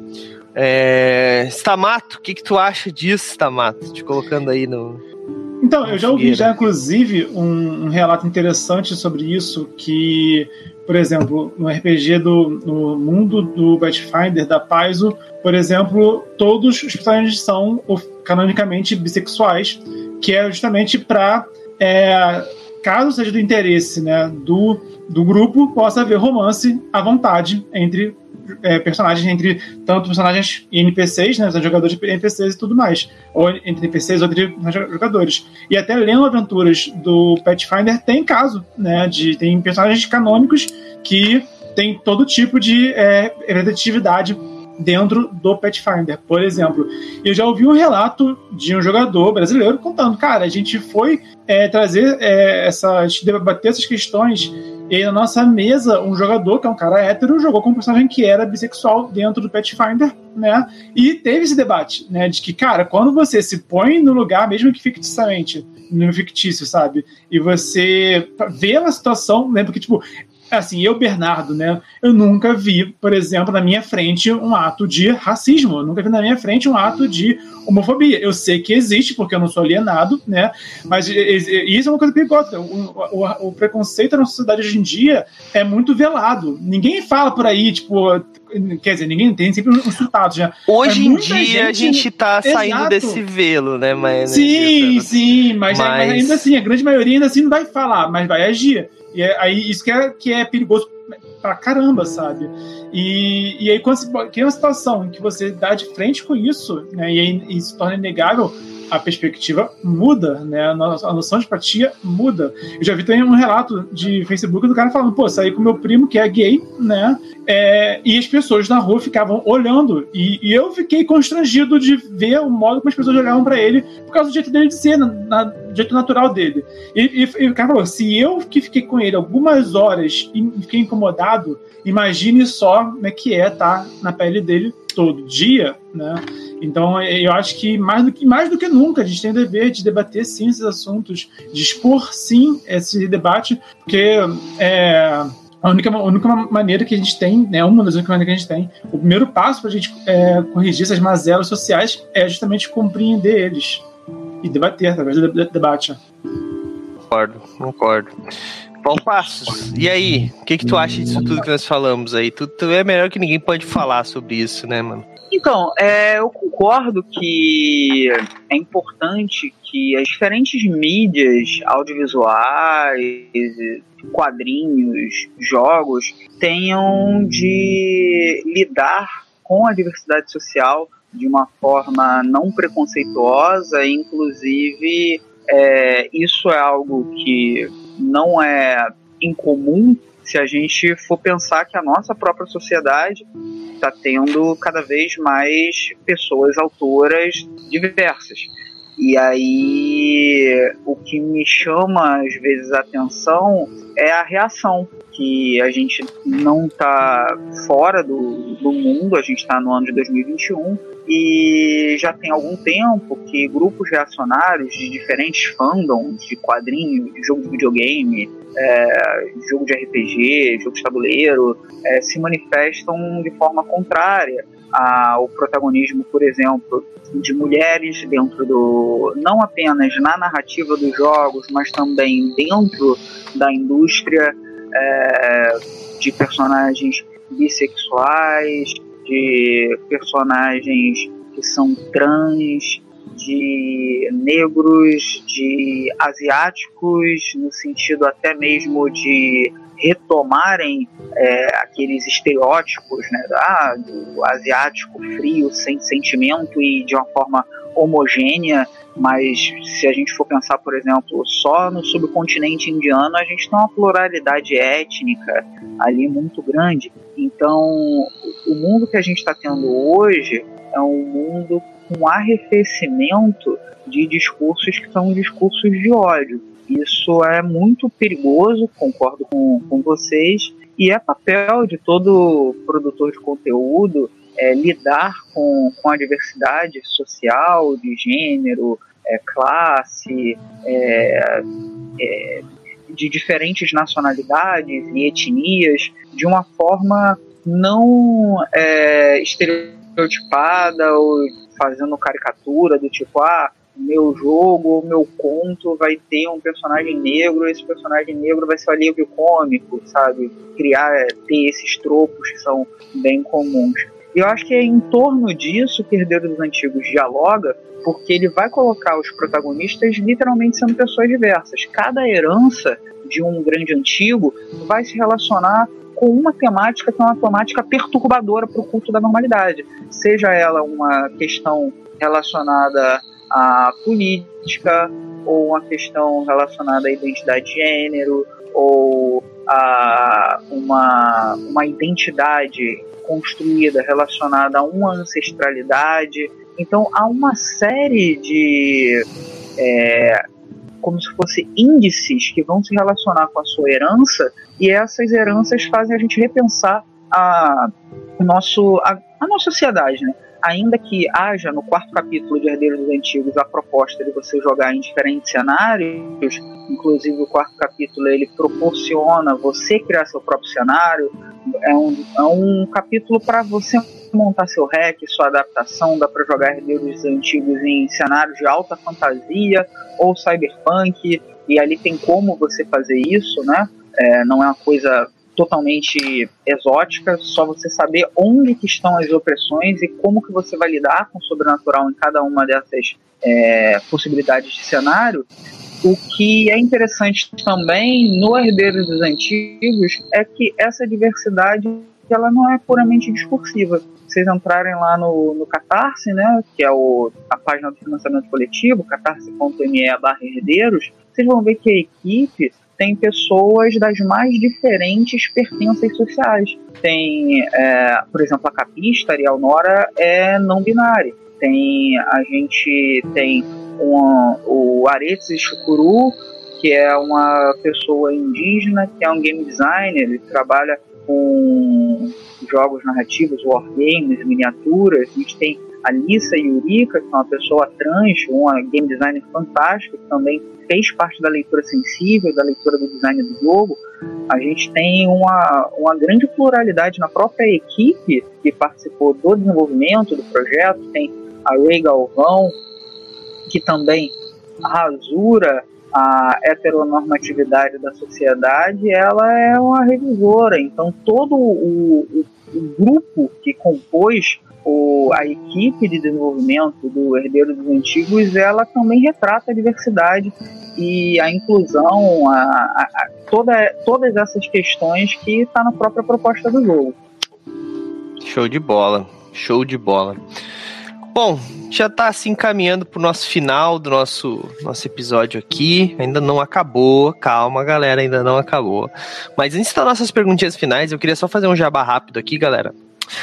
É... Stamato, o que, que tu acha disso, Stamato? Te colocando aí no. Então, eu já ouvi já, inclusive, um, um, relato interessante sobre isso, que, por exemplo, no RPG do no mundo do Pathfinder, da Paizo, por exemplo, todos os personagens são canonicamente bissexuais, que é justamente para é, caso seja do interesse né, do, do grupo, possa haver romance à vontade entre é, personagens, entre tanto personagens e NPCs, né, jogadores de NPCs e tudo mais, ou entre NPCs ou entre jogadores. E até lendo aventuras do Pathfinder tem caso, né, de tem personagens canônicos que tem todo tipo de é, representatividade dentro do Pathfinder, por exemplo. Eu já ouvi um relato de um jogador brasileiro contando, cara, a gente foi é, trazer é, essa, debater essas questões e na nossa mesa, um jogador, que é um cara hétero, jogou com um personagem que era bissexual dentro do Pathfinder, né? E teve esse debate, né? De que, cara, quando você se põe no lugar, mesmo que ficticiamente, no fictício, sabe? E você vê uma situação, lembra que, tipo, assim, eu, Bernardo, né? Eu nunca vi, por exemplo, na minha frente um ato de racismo. Eu nunca vi na minha frente um ato de homofobia. Eu sei que existe, porque eu não sou alienado, né? Mas isso é uma coisa perigosa. O, o, o preconceito na sociedade hoje em dia é muito velado. Ninguém fala por aí, tipo, quer dizer, ninguém tem sempre um insultado já. Hoje em dia gente... a gente tá saindo Exato. desse velo, né? Mas, sim, né? sim, mas, mas... mas, ainda assim, a grande maioria ainda assim não vai falar, mas vai agir. E é, aí isso que é, que é perigoso pra caramba, sabe? E, e aí quando você cria uma situação em que você dá de frente com isso, né, e aí se torna inegável, a perspectiva muda, né? A noção de empatia muda. Eu já vi também um relato de Facebook do cara falando, pô, saí com meu primo que é gay, né? É, e as pessoas na rua ficavam olhando. E, e, eu fiquei constrangido de ver o modo como as pessoas olhavam para ele por causa do jeito dele de ser, na, na, do jeito natural dele. E, e, e o cara falou: se eu que fiquei com ele algumas horas e fiquei incomodado, imagine só como é que é estar tá na pele dele todo dia, né? Então, eu acho que mais do que, mais do que nunca a gente tem o dever de debater sim esses assuntos, de expor sim esse debate, porque é, a única, a única maneira que a gente tem, né, uma das únicas maneiras que a gente tem, o primeiro passo para a gente é, corrigir essas mazelas sociais é justamente compreender eles e debater através do debate. Concordo, concordo. Bom Passos, e aí? O que, que tu acha disso tudo que nós falamos aí? Tu, tu é melhor que ninguém pode falar sobre isso, né, mano? Então, é, eu concordo que é importante que as diferentes mídias audiovisuais, quadrinhos, jogos tenham de lidar com a diversidade social de uma forma não preconceituosa, inclusive é, isso é algo que não é incomum se a gente for pensar que a nossa própria sociedade está tendo cada vez mais pessoas autoras diversas. E aí o que me chama às vezes a atenção é a reação, que a gente não está fora do, do mundo, a gente está no ano de 2021 e já tem algum tempo que grupos reacionários de diferentes fandoms, de quadrinhos, de jogo de videogame, é, jogo de RPG, jogo de tabuleiro, é, se manifestam de forma contrária ao protagonismo, por exemplo, de mulheres dentro do. não apenas na narrativa dos jogos, mas também dentro da indústria é, de personagens bissexuais, de personagens que são trans, de negros, de asiáticos, no sentido até mesmo de retomarem é, aqueles estereótipos né, ah, do asiático frio, sem sentimento e de uma forma homogênea, mas se a gente for pensar, por exemplo, só no subcontinente indiano, a gente tem uma pluralidade étnica ali muito grande. Então, o mundo que a gente está tendo hoje é um mundo com arrefecimento de discursos que são discursos de ódio. Isso é muito perigoso, concordo com, com vocês, E é papel de todo produtor de conteúdo é, lidar com, com a diversidade social, de gênero, é, classe, é, é, de diferentes nacionalidades e etnias de uma forma não é, estereotipada ou fazendo caricatura do tipo, ah, meu jogo, meu conto vai ter um personagem negro, esse personagem negro vai ser um alívio cômico, sabe? Criar, ter esses tropos que são bem comuns. E eu acho que é em torno disso que Herdeiros Antigos dialoga, porque ele vai colocar os protagonistas literalmente sendo pessoas diversas. Cada herança de um grande antigo vai se relacionar com uma temática que é uma temática perturbadora para o culto da normalidade. Seja ela uma questão relacionada à política, ou uma questão relacionada à identidade de gênero, ou a uma, uma identidade construída relacionada a uma ancestralidade. Então há uma série de é, como se fosse índices que vão se relacionar com a sua herança e essas heranças fazem a gente repensar a, nosso, a, a nossa sociedade, né? Ainda que haja no quarto capítulo de Herdeiros dos Antigos a proposta de você jogar em diferentes cenários, inclusive o quarto capítulo ele proporciona você criar seu próprio cenário, é um, é um capítulo para você montar seu hack, sua adaptação, dá para jogar Herdeiros Antigos em cenários de alta fantasia ou cyberpunk, e ali tem como você fazer isso, né? É, não é uma coisa totalmente exótica, só você saber onde que estão as opressões e como que você vai lidar com o sobrenatural em cada uma dessas é, possibilidades de cenário. O que é interessante também no Herdeiros dos Antigos é que essa diversidade ela não é puramente discursiva. Vocês entrarem lá no, no Catarse, né, que é o, a página do financiamento coletivo, catarse.me barra herdeiros, vocês vão ver que a equipe tem pessoas das mais diferentes pertenças sociais. Tem, é, por exemplo, a capista, Ariel Nora, é não binária. Tem, a gente tem o Aretes Chucuru, que é uma pessoa indígena, que é um game designer, ele trabalha com jogos narrativos, wargames, miniaturas. A gente tem a Lisa Yurika, que é uma pessoa trans, uma game designer fantástica, que também fez parte da leitura sensível, da leitura do design do jogo, a gente tem uma, uma grande pluralidade na própria equipe que participou do desenvolvimento do projeto. Tem a Ray Galvão, que também rasura a heteronormatividade da sociedade, ela é uma revisora. Então, todo o, o, o grupo que compôs o, a equipe de desenvolvimento do Herdeiro dos Antigos, ela também retrata a diversidade e a inclusão, a, a, a toda, todas essas questões que está na própria proposta do jogo. Show de bola, show de bola. Bom, já está assim caminhando para o nosso final do nosso, nosso episódio aqui. Ainda não acabou, calma, galera, ainda não acabou. Mas antes das nossas perguntinhas finais, eu queria só fazer um jabá rápido aqui, galera.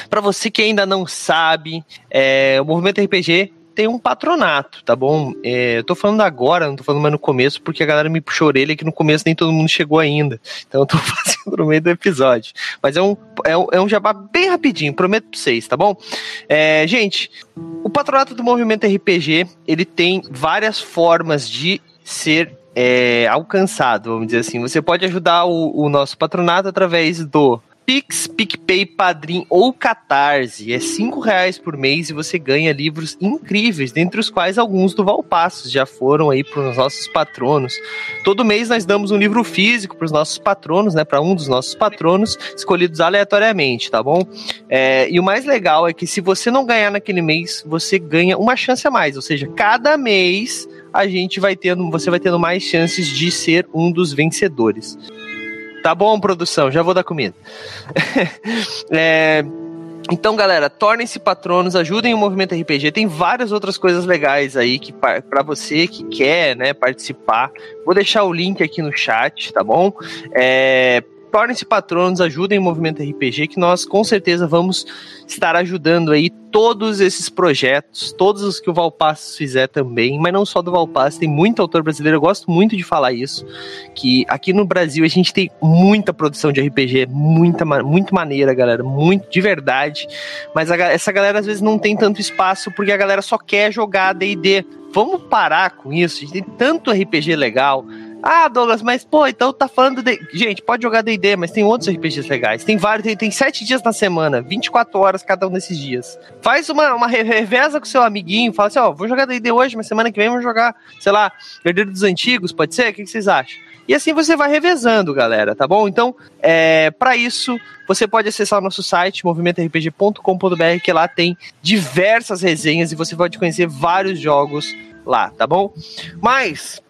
Para você que ainda não sabe, é, o Movimento RPG tem um patronato, tá bom? É, eu tô falando agora, não tô falando mais no começo, porque a galera me puxou a orelha que no começo nem todo mundo chegou ainda. Então eu tô fazendo no meio do episódio. Mas é um, é um, é um jabá bem rapidinho, prometo pra vocês, tá bom? É, gente, o patronato do Movimento RPG, ele tem várias formas de ser é, alcançado, vamos dizer assim. Você pode ajudar o, o nosso patronato através do Pix, PicPay, Padrim ou Catarse. É cinco reais por mês e você ganha livros incríveis, dentre os quais alguns do Valpassos já foram aí para os nossos patronos. Todo mês nós damos um livro físico para os nossos patronos, né? Para um dos nossos patronos, escolhidos aleatoriamente, tá bom? É, e o mais legal é que se você não ganhar naquele mês, você ganha uma chance a mais. Ou seja, cada mês a gente vai tendo, você vai tendo mais chances de ser um dos vencedores. Tá bom, produção, já vou dar comida. é, então, galera, tornem-se patronos, ajudem o movimento RPG. Tem várias outras coisas legais aí que para você que quer, né, participar. Vou deixar o link aqui no chat, tá bom? É, tornem-se patronos, ajudem o movimento RPG, que nós com certeza vamos estar ajudando aí todos esses projetos, todos os que o Valpass fizer também, mas não só do Valpass, tem muito autor brasileiro, eu gosto muito de falar isso, que aqui no Brasil a gente tem muita produção de RPG, muita, muito maneira, galera, muito de verdade, mas a, essa galera às vezes não tem tanto espaço porque a galera só quer jogar D&D. Vamos parar com isso, a gente tem tanto RPG legal, ah, Douglas, mas pô, então tá falando de. Gente, pode jogar DD, mas tem outros RPGs legais. Tem vários, tem, tem sete dias na semana, 24 horas cada um desses dias. Faz uma, uma reveza com seu amiguinho, fala assim: ó, vou jogar DD hoje, mas semana que vem vamos jogar, sei lá, Herdeiro dos Antigos, pode ser? O que, que vocês acham? E assim você vai revezando, galera, tá bom? Então, é, para isso, você pode acessar o nosso site, movimentorpg.com.br, que lá tem diversas resenhas e você pode conhecer vários jogos lá, tá bom? Mas,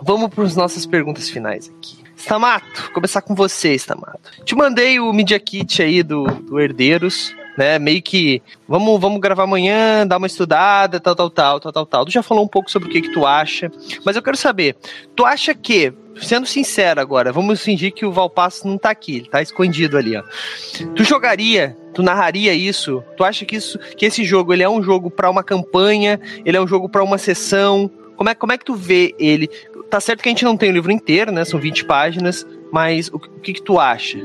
Vamos para as nossas perguntas finais aqui. Stamato, começar com você, Stamato. Te mandei o Media Kit aí do, do Herdeiros, né? Meio que vamos, vamos gravar amanhã, dar uma estudada, tal, tal, tal, tal, tal, tal. Tu já falou um pouco sobre o que, que tu acha, mas eu quero saber, tu acha que, sendo sincero agora, vamos fingir que o Valpasso não tá aqui, ele tá escondido ali, ó. Tu jogaria, tu narraria isso? Tu acha que isso, que esse jogo ele é um jogo para uma campanha, ele é um jogo para uma sessão? Como é, como é que tu vê ele? Tá certo que a gente não tem o livro inteiro, né? São 20 páginas, mas o, que, que tu acha?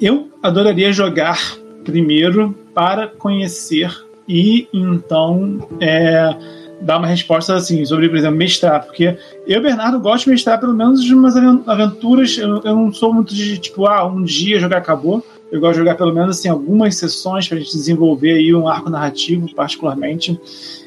Eu adoraria jogar primeiro para conhecer e então é, dar uma resposta assim sobre, por exemplo, mestrar, porque eu, Bernardo, gosto de mestrar pelo menos de umas aventuras. Eu, eu não sou muito de tipo, ah, um dia jogar acabou. Eu gosto de jogar pelo menos assim, algumas sessões para a gente desenvolver aí um arco narrativo, particularmente.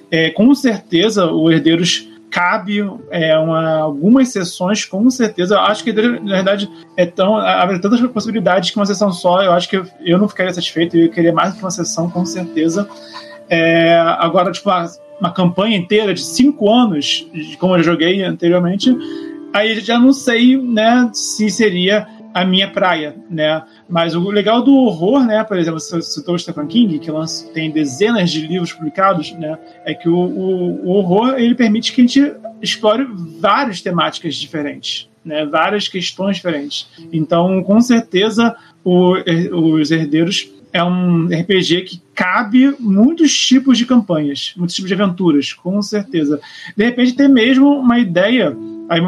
É, com certeza, o Herdeiros cabe é, uma, algumas sessões, com certeza. Eu acho que, na verdade, é tão, há tantas possibilidades que uma sessão só, eu acho que eu, eu não ficaria satisfeito, eu queria mais que uma sessão, com certeza. É, agora, tipo, uma, uma, campanha inteira de cinco anos, como eu joguei anteriormente, aí já não sei né, se seria a minha praia, né? Mas o legal do horror, né? Por exemplo, você citou o Stephen King, que lança, tem dezenas de livros publicados, né? É que o, o, o horror ele permite que a gente explore várias temáticas diferentes, né? Várias questões diferentes. Então, com certeza, o, os herdeiros é um RPG que cabe muitos tipos de campanhas, muitos tipos de aventuras, com certeza. De repente, ter mesmo uma ideia Aí,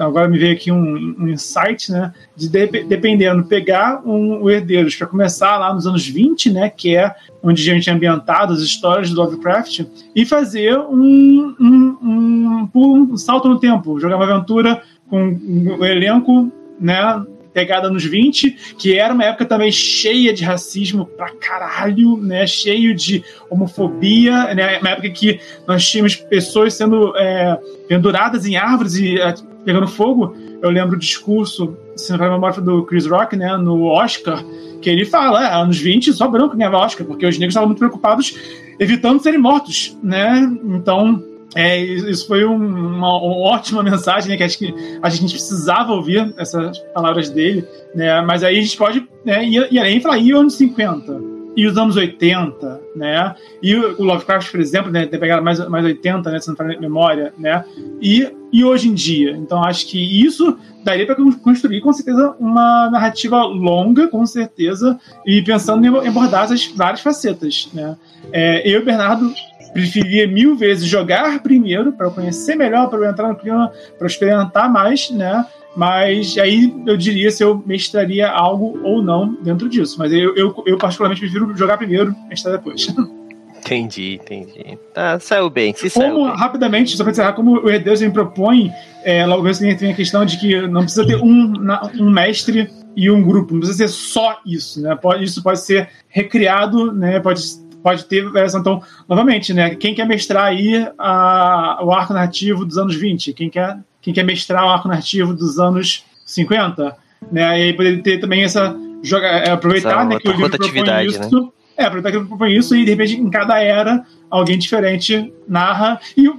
agora me veio aqui um, um insight, né? De, de dependendo, pegar um, o Herdeiros para começar lá nos anos 20, né? Que é onde a gente é ambientado, as histórias do Lovecraft, e fazer um, um, um, um salto no tempo, jogar uma aventura com o elenco né, pegada nos 20, que era uma época também cheia de racismo pra caralho, né? Cheio de homofobia, né? Uma época que nós tínhamos pessoas sendo é, penduradas em árvores e é, pegando fogo. Eu lembro o discurso, se não me memória do Chris Rock, né? No Oscar, que ele fala, é, anos 20 só branco ganhava Oscar, porque os negros estavam muito preocupados evitando serem mortos, né? Então é, isso foi um, uma, ótima mensagem, né, que acho que a gente precisava ouvir essas palavras dele, né, mas aí a gente pode né, ir, ir além e falar, e os anos 50? E os anos 80, né? E o Lovecraft, por exemplo, né, tem pegado mais, mais 80, né, se não memória, né? E, e hoje em dia. Então, acho que isso daria para construir, com certeza, uma narrativa longa, com certeza, e pensando em abordar essas várias facetas, né? É, eu e o Bernardo preferia mil vezes jogar primeiro para conhecer melhor, para entrar no clima, para experimentar mais, né? Mas aí eu diria se eu mestraria algo ou não dentro disso. Mas eu, eu, eu particularmente prefiro jogar primeiro, mestrar depois. Entendi, entendi. Tá, saiu bem. Se como, saiu bem. rapidamente, só para encerrar, como o Deus me propõe, é, logo assim tem a questão de que não precisa ter um, um mestre e um grupo, não precisa ser só isso, né? Pode, isso pode ser recriado, né? Pode pode ter essa. Então, novamente, né? Quem quer mestrar aí a, o arco narrativo dos anos 20? Quem quer, quem quer mestrar o arco narrativo dos anos 50? Né? E aí poder ter também essa. Joga, é, aproveitar essa né, que o livro propõe isso. Né? É, aproveitar que ele propõe isso e de repente em cada era alguém diferente narra. E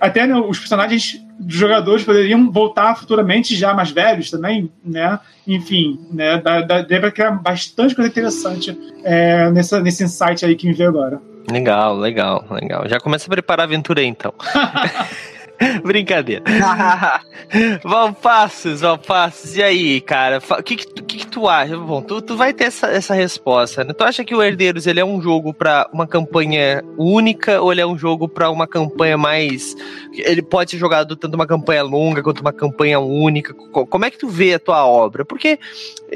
até né, os personagens jogadores poderiam voltar futuramente já mais velhos também, né? Enfim, né? Dá, dá, dá pra criar bastante coisa interessante é, nessa, nesse insight aí que me veio agora. Legal, legal, legal. Já começa a preparar a aventura aí, então. Brincadeira. Valpassos, Valpassos. E aí, cara? O que, que, que, tu acha? Bom, tu, tu vai ter essa, essa resposta, né? Tu acha que o Herdeiros ele é um jogo para uma campanha única ou ele é um jogo para uma campanha mais. Ele pode ser jogado tanto uma campanha longa quanto uma campanha única? Como é que tu vê a tua obra? Porque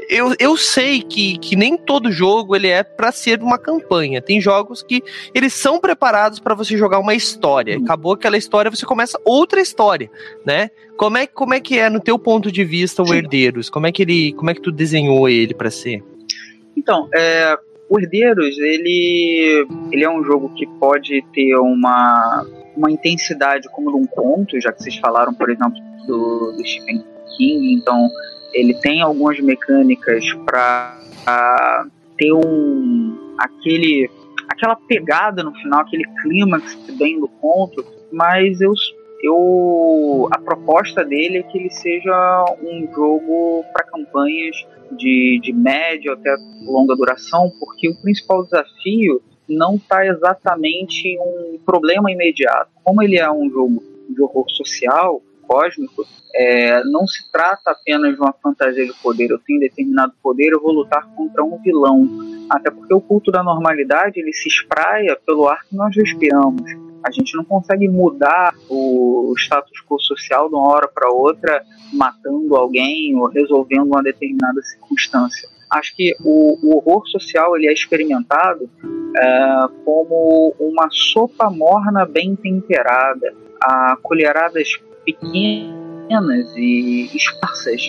eu, eu sei que, que nem todo jogo ele é para ser uma campanha. Tem jogos que eles são preparados para você jogar uma história. Acabou aquela história, você começa outra história, né? Como é, como é que é, no teu ponto de vista, o Herdeiros? Como é que ele, como é que tu desenhou ele para ser? Então, é, o Herdeiros, ele, ele é um jogo que pode ter uma, uma intensidade como de um conto, já que vocês falaram, por exemplo, do, do Stephen King, então ele tem algumas mecânicas para ter um aquele aquela pegada no final, aquele clímax bem do conto, mas eu eu a proposta dele é que ele seja um jogo para campanhas de, de média até longa duração, porque o principal desafio não está exatamente um problema imediato. Como ele é um jogo de horror social, cósmico, é, não se trata apenas de uma fantasia de poder. Eu tenho determinado poder, eu vou lutar contra um vilão. Até porque o culto da normalidade ele se espraia pelo ar que nós respiramos. A gente não consegue mudar o status quo social de uma hora para outra, matando alguém ou resolvendo uma determinada circunstância. Acho que o, o horror social ele é experimentado é, como uma sopa morna bem temperada, a colheradas pequenas e esparsas,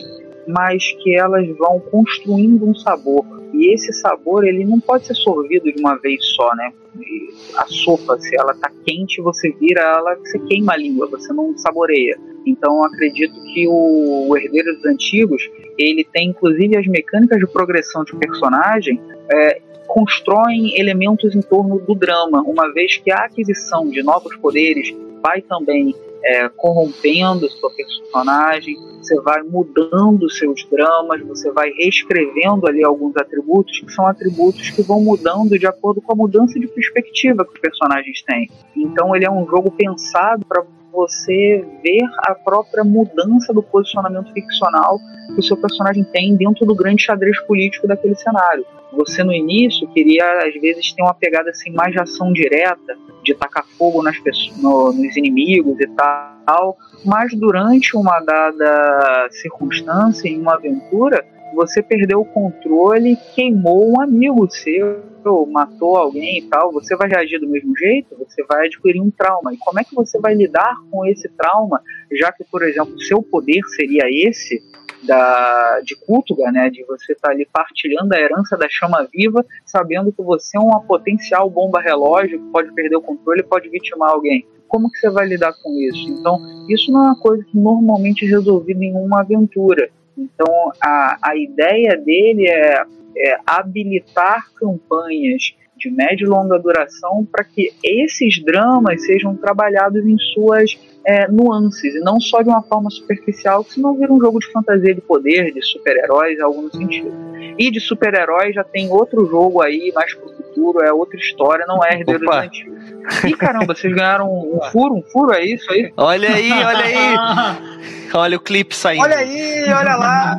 mas que elas vão construindo um sabor e esse sabor, ele não pode ser sorvido de uma vez só, né? E a sopa, se ela tá quente, você vira ela, você queima a língua, você não saboreia. Então, acredito que o, o Herdeiro dos Antigos, ele tem inclusive as mecânicas de progressão de personagem, é, constroem elementos em torno do drama, uma vez que a aquisição de novos poderes vai também é, corrompendo sua personagem, você vai mudando seus dramas, você vai reescrevendo ali alguns atributos que são atributos que vão mudando de acordo com a mudança de perspectiva que os personagens têm. Então ele é um jogo pensado para você ver a própria mudança do posicionamento ficcional que o seu personagem tem dentro do grande xadrez político daquele cenário. Você no início queria às vezes ter uma pegada assim mais de ação direta, de tacar fogo nas pessoas, no, nos inimigos e tal, mas durante uma dada circunstância, em uma aventura, você perdeu o controle, queimou um amigo seu, matou alguém e tal, você vai reagir do mesmo jeito? Você vai adquirir um trauma. E como é que você vai lidar com esse trauma, já que, por exemplo, seu poder seria esse? Da, de Kultuga, né, de você estar tá ali partilhando a herança da chama viva, sabendo que você é uma potencial bomba relógio que pode perder o controle e pode vitimar alguém como que você vai lidar com isso? Então, isso não é uma coisa que normalmente é resolvida em uma aventura. Então, a, a ideia dele é, é habilitar campanhas de média e longa duração para que esses dramas sejam trabalhados em suas é, nuances e não só de uma forma superficial, senão vira um jogo de fantasia de poder, de super-heróis, algo no sentido. E de super-heróis já tem outro jogo aí, mais pro futuro, é outra história, não é Herdeiros Antigos. Ih, caramba, vocês ganharam um, um furo? Um furo é isso aí? Olha aí, olha aí! Olha o clipe saindo. Olha aí, olha lá!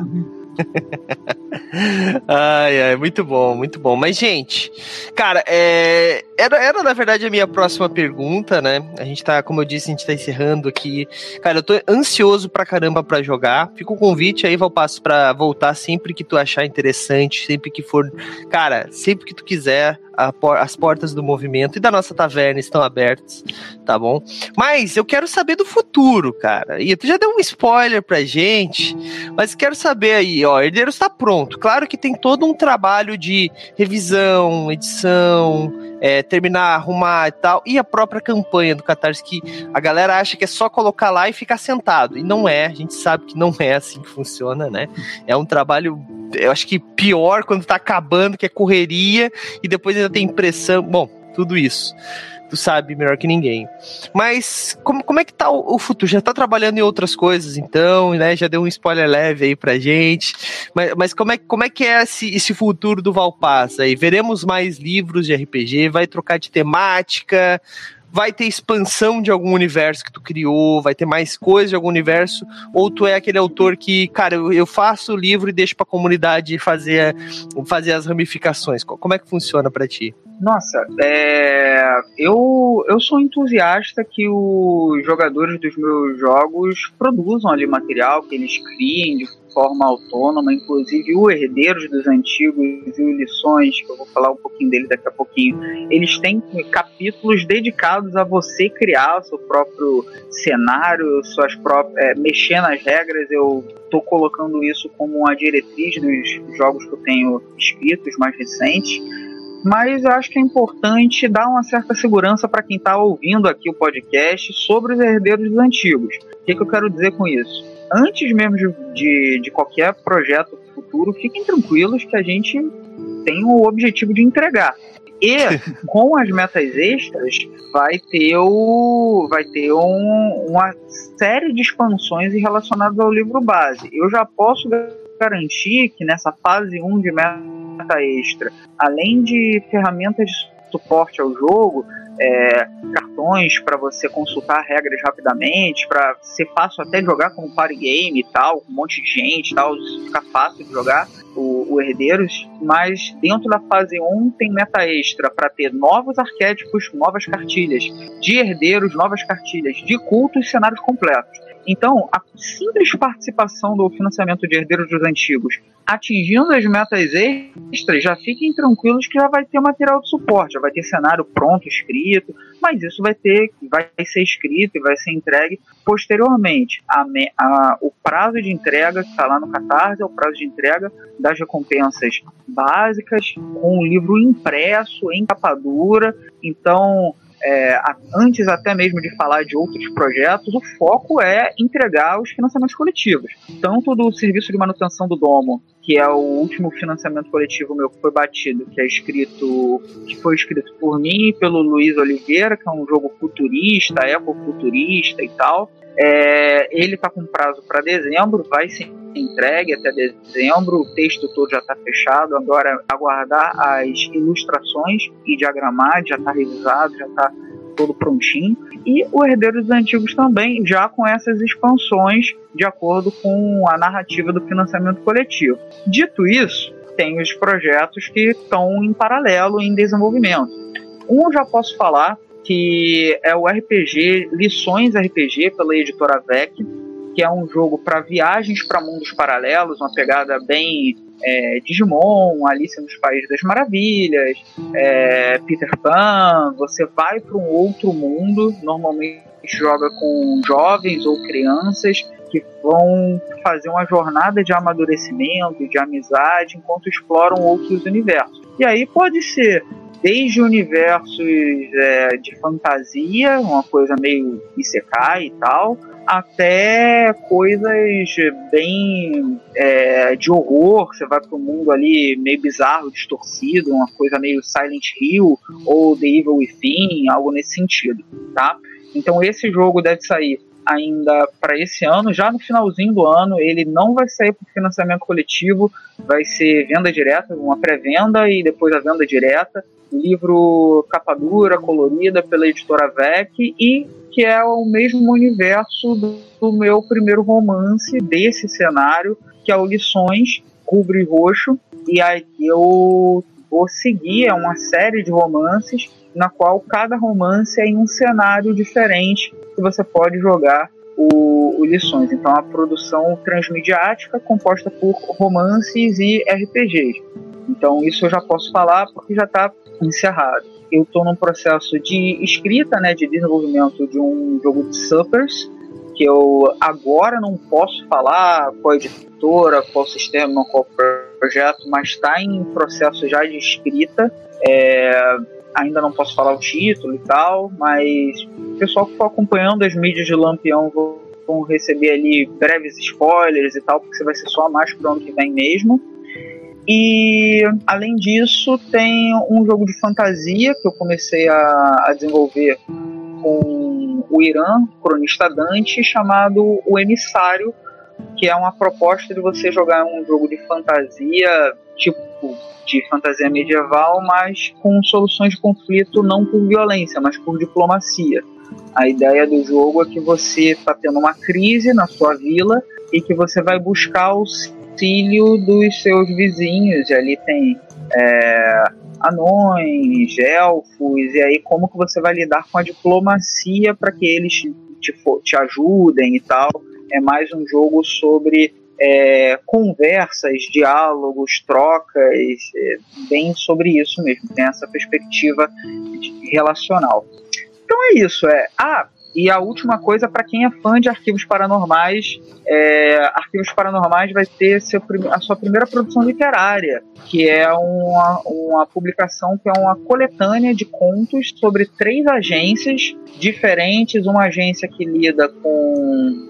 ai, ai, muito bom, muito bom. Mas, gente, cara, é, era, era na verdade a minha próxima pergunta, né? A gente tá, como eu disse, a gente tá encerrando aqui. Cara, eu tô ansioso pra caramba pra jogar. Fica o convite aí, Valpasso, pra voltar sempre que tu achar interessante, sempre que for. Cara, sempre que tu quiser as portas do movimento e da nossa taverna estão abertas, tá bom? Mas eu quero saber do futuro, cara. E tu já deu um spoiler pra gente, mas quero saber aí, ó, Herdeiros está pronto. Claro que tem todo um trabalho de revisão, edição, é, terminar, arrumar e tal, e a própria campanha do Catarse que a galera acha que é só colocar lá e ficar sentado. E não é, a gente sabe que não é assim que funciona, né? É um trabalho eu acho que pior quando tá acabando, que é correria, e depois ainda tem impressão. Bom, tudo isso. Tu sabe melhor que ninguém. Mas como, como é que tá o, o, futuro? Já tá trabalhando em outras coisas, então, né? Já deu um spoiler leve aí pra gente. Mas, mas como, é, como é que é esse, esse futuro do Valpass aí? Veremos mais livros de RPG? Vai trocar de temática? Vai ter expansão de algum universo que tu criou, vai ter mais coisa de algum universo, ou tu é aquele autor que, cara, eu, faço o livro e deixo pra comunidade fazer, fazer as ramificações. Como é que funciona para ti? Nossa, é, eu, eu sou entusiasta que os jogadores dos meus jogos produzam ali material, que eles criem de forma autônoma, inclusive o Herdeiros dos Antigos e o Lições, que eu vou falar um pouquinho dele daqui a pouquinho, eles têm capítulos dedicados a você criar seu próprio cenário, suas próprias, é, mexer nas regras. Eu estou colocando isso como uma diretriz dos jogos que eu tenho escritos mais recentes mas eu acho que é importante dar uma certa segurança para quem está ouvindo aqui o podcast sobre os herdeiros dos antigos. O que, que eu quero dizer com isso? Antes mesmo de, de, de qualquer projeto futuro, fiquem tranquilos que a gente tem o objetivo de entregar. E com as metas extras vai ter o vai ter um, uma série de expansões relacionadas ao livro base. Eu já posso garantir que nessa fase 1 de meta extra, além de ferramentas de suporte ao jogo, é, cartões para você consultar regras rapidamente, para ser fácil até jogar como party game e tal, com um monte de gente e tal, ficar fácil de jogar o, o Herdeiros, mas dentro da fase 1 tem meta extra para ter novos arquétipos, novas cartilhas de herdeiros, novas cartilhas de cultos e cenários completos. Então, a simples participação do financiamento de herdeiros dos antigos atingindo as metas extras, já fiquem tranquilos que já vai ter material de suporte, já vai ter cenário pronto, escrito, mas isso vai ter, vai ser escrito e vai ser entregue posteriormente. A, a, o prazo de entrega que está lá no Catarse é o prazo de entrega das recompensas básicas, com o livro impresso, em capa dura. Então, é, antes até mesmo de falar de outros projetos, o foco é entregar os financiamentos coletivos. Tanto do serviço de manutenção do domo, que é o último financiamento coletivo meu que foi batido, que é escrito, que foi escrito por mim e pelo Luiz Oliveira, que é um jogo futurista, ecofuturista e tal. É, ele está com prazo para dezembro, vai ser entregue até dezembro. O texto todo já está fechado. Agora aguardar as ilustrações e diagramar, já está revisado, já está todo prontinho. E o Herdeiro dos Antigos também, já com essas expansões de acordo com a narrativa do financiamento coletivo. Dito isso, tem os projetos que estão em paralelo em desenvolvimento. Um já posso falar, que é o RPG Lições RPG pela editora VEC, que é um jogo para viagens para mundos paralelos, uma pegada bem é, Digimon, Alice nos Países das Maravilhas, é, Peter Pan. Você vai para um outro mundo, normalmente joga com jovens ou crianças que vão fazer uma jornada de amadurecimento, de amizade, enquanto exploram outros universos. E aí pode ser desde universos é, de fantasia, uma coisa meio Isekai e tal, até coisas bem é, de horror. Você vai para um mundo ali meio bizarro, distorcido, uma coisa meio Silent Hill ou The Evil Within, algo nesse sentido, tá? Então esse jogo deve sair ainda para esse ano, já no finalzinho do ano, ele não vai sair por financiamento coletivo, vai ser venda direta, uma pré-venda e depois a venda direta. Livro capa dura, colorida pela editora VEC e que é o mesmo universo do, do meu primeiro romance desse cenário, que é o Lições, Rubro e Roxo. E aí eu vou seguir, é uma série de romances na qual cada romance é em um cenário diferente que você pode jogar o, o Lições. Então, a produção transmediática composta por romances e RPGs. Então, isso eu já posso falar porque já está encerrado. Eu estou num processo de escrita, né, de desenvolvimento de um jogo de suppers, que eu agora não posso falar qual editora, qual sistema, qual projeto, mas está em processo já de escrita. É, ainda não posso falar o título e tal, mas o pessoal que for acompanhando as mídias de Lampião vão, receber ali breves spoilers e tal, porque você vai ser só mais pro ano que vem mesmo. E além disso, tem um jogo de fantasia que eu comecei a, a desenvolver com o Irã, cronista Dante, chamado O Emissário, que é uma proposta de você jogar um jogo de fantasia, tipo de fantasia medieval, mas com soluções de conflito não por violência, mas por diplomacia. A ideia do jogo é que você está tendo uma crise na sua vila e que você vai buscar auxílio dos seus vizinhos. E ali tem é, anões, elfos, e aí como que você vai lidar com a diplomacia para que eles te, te ajudem e tal. É mais um jogo sobre é, conversas, diálogos, trocas, é, bem sobre isso mesmo, tem essa perspectiva relacional. Então é isso, é. Ah, e a última coisa, para quem é fã de arquivos paranormais, é, Arquivos Paranormais vai ter seu, a sua primeira produção literária, que é uma, uma publicação que é uma coletânea de contos sobre três agências diferentes. Uma agência que lida com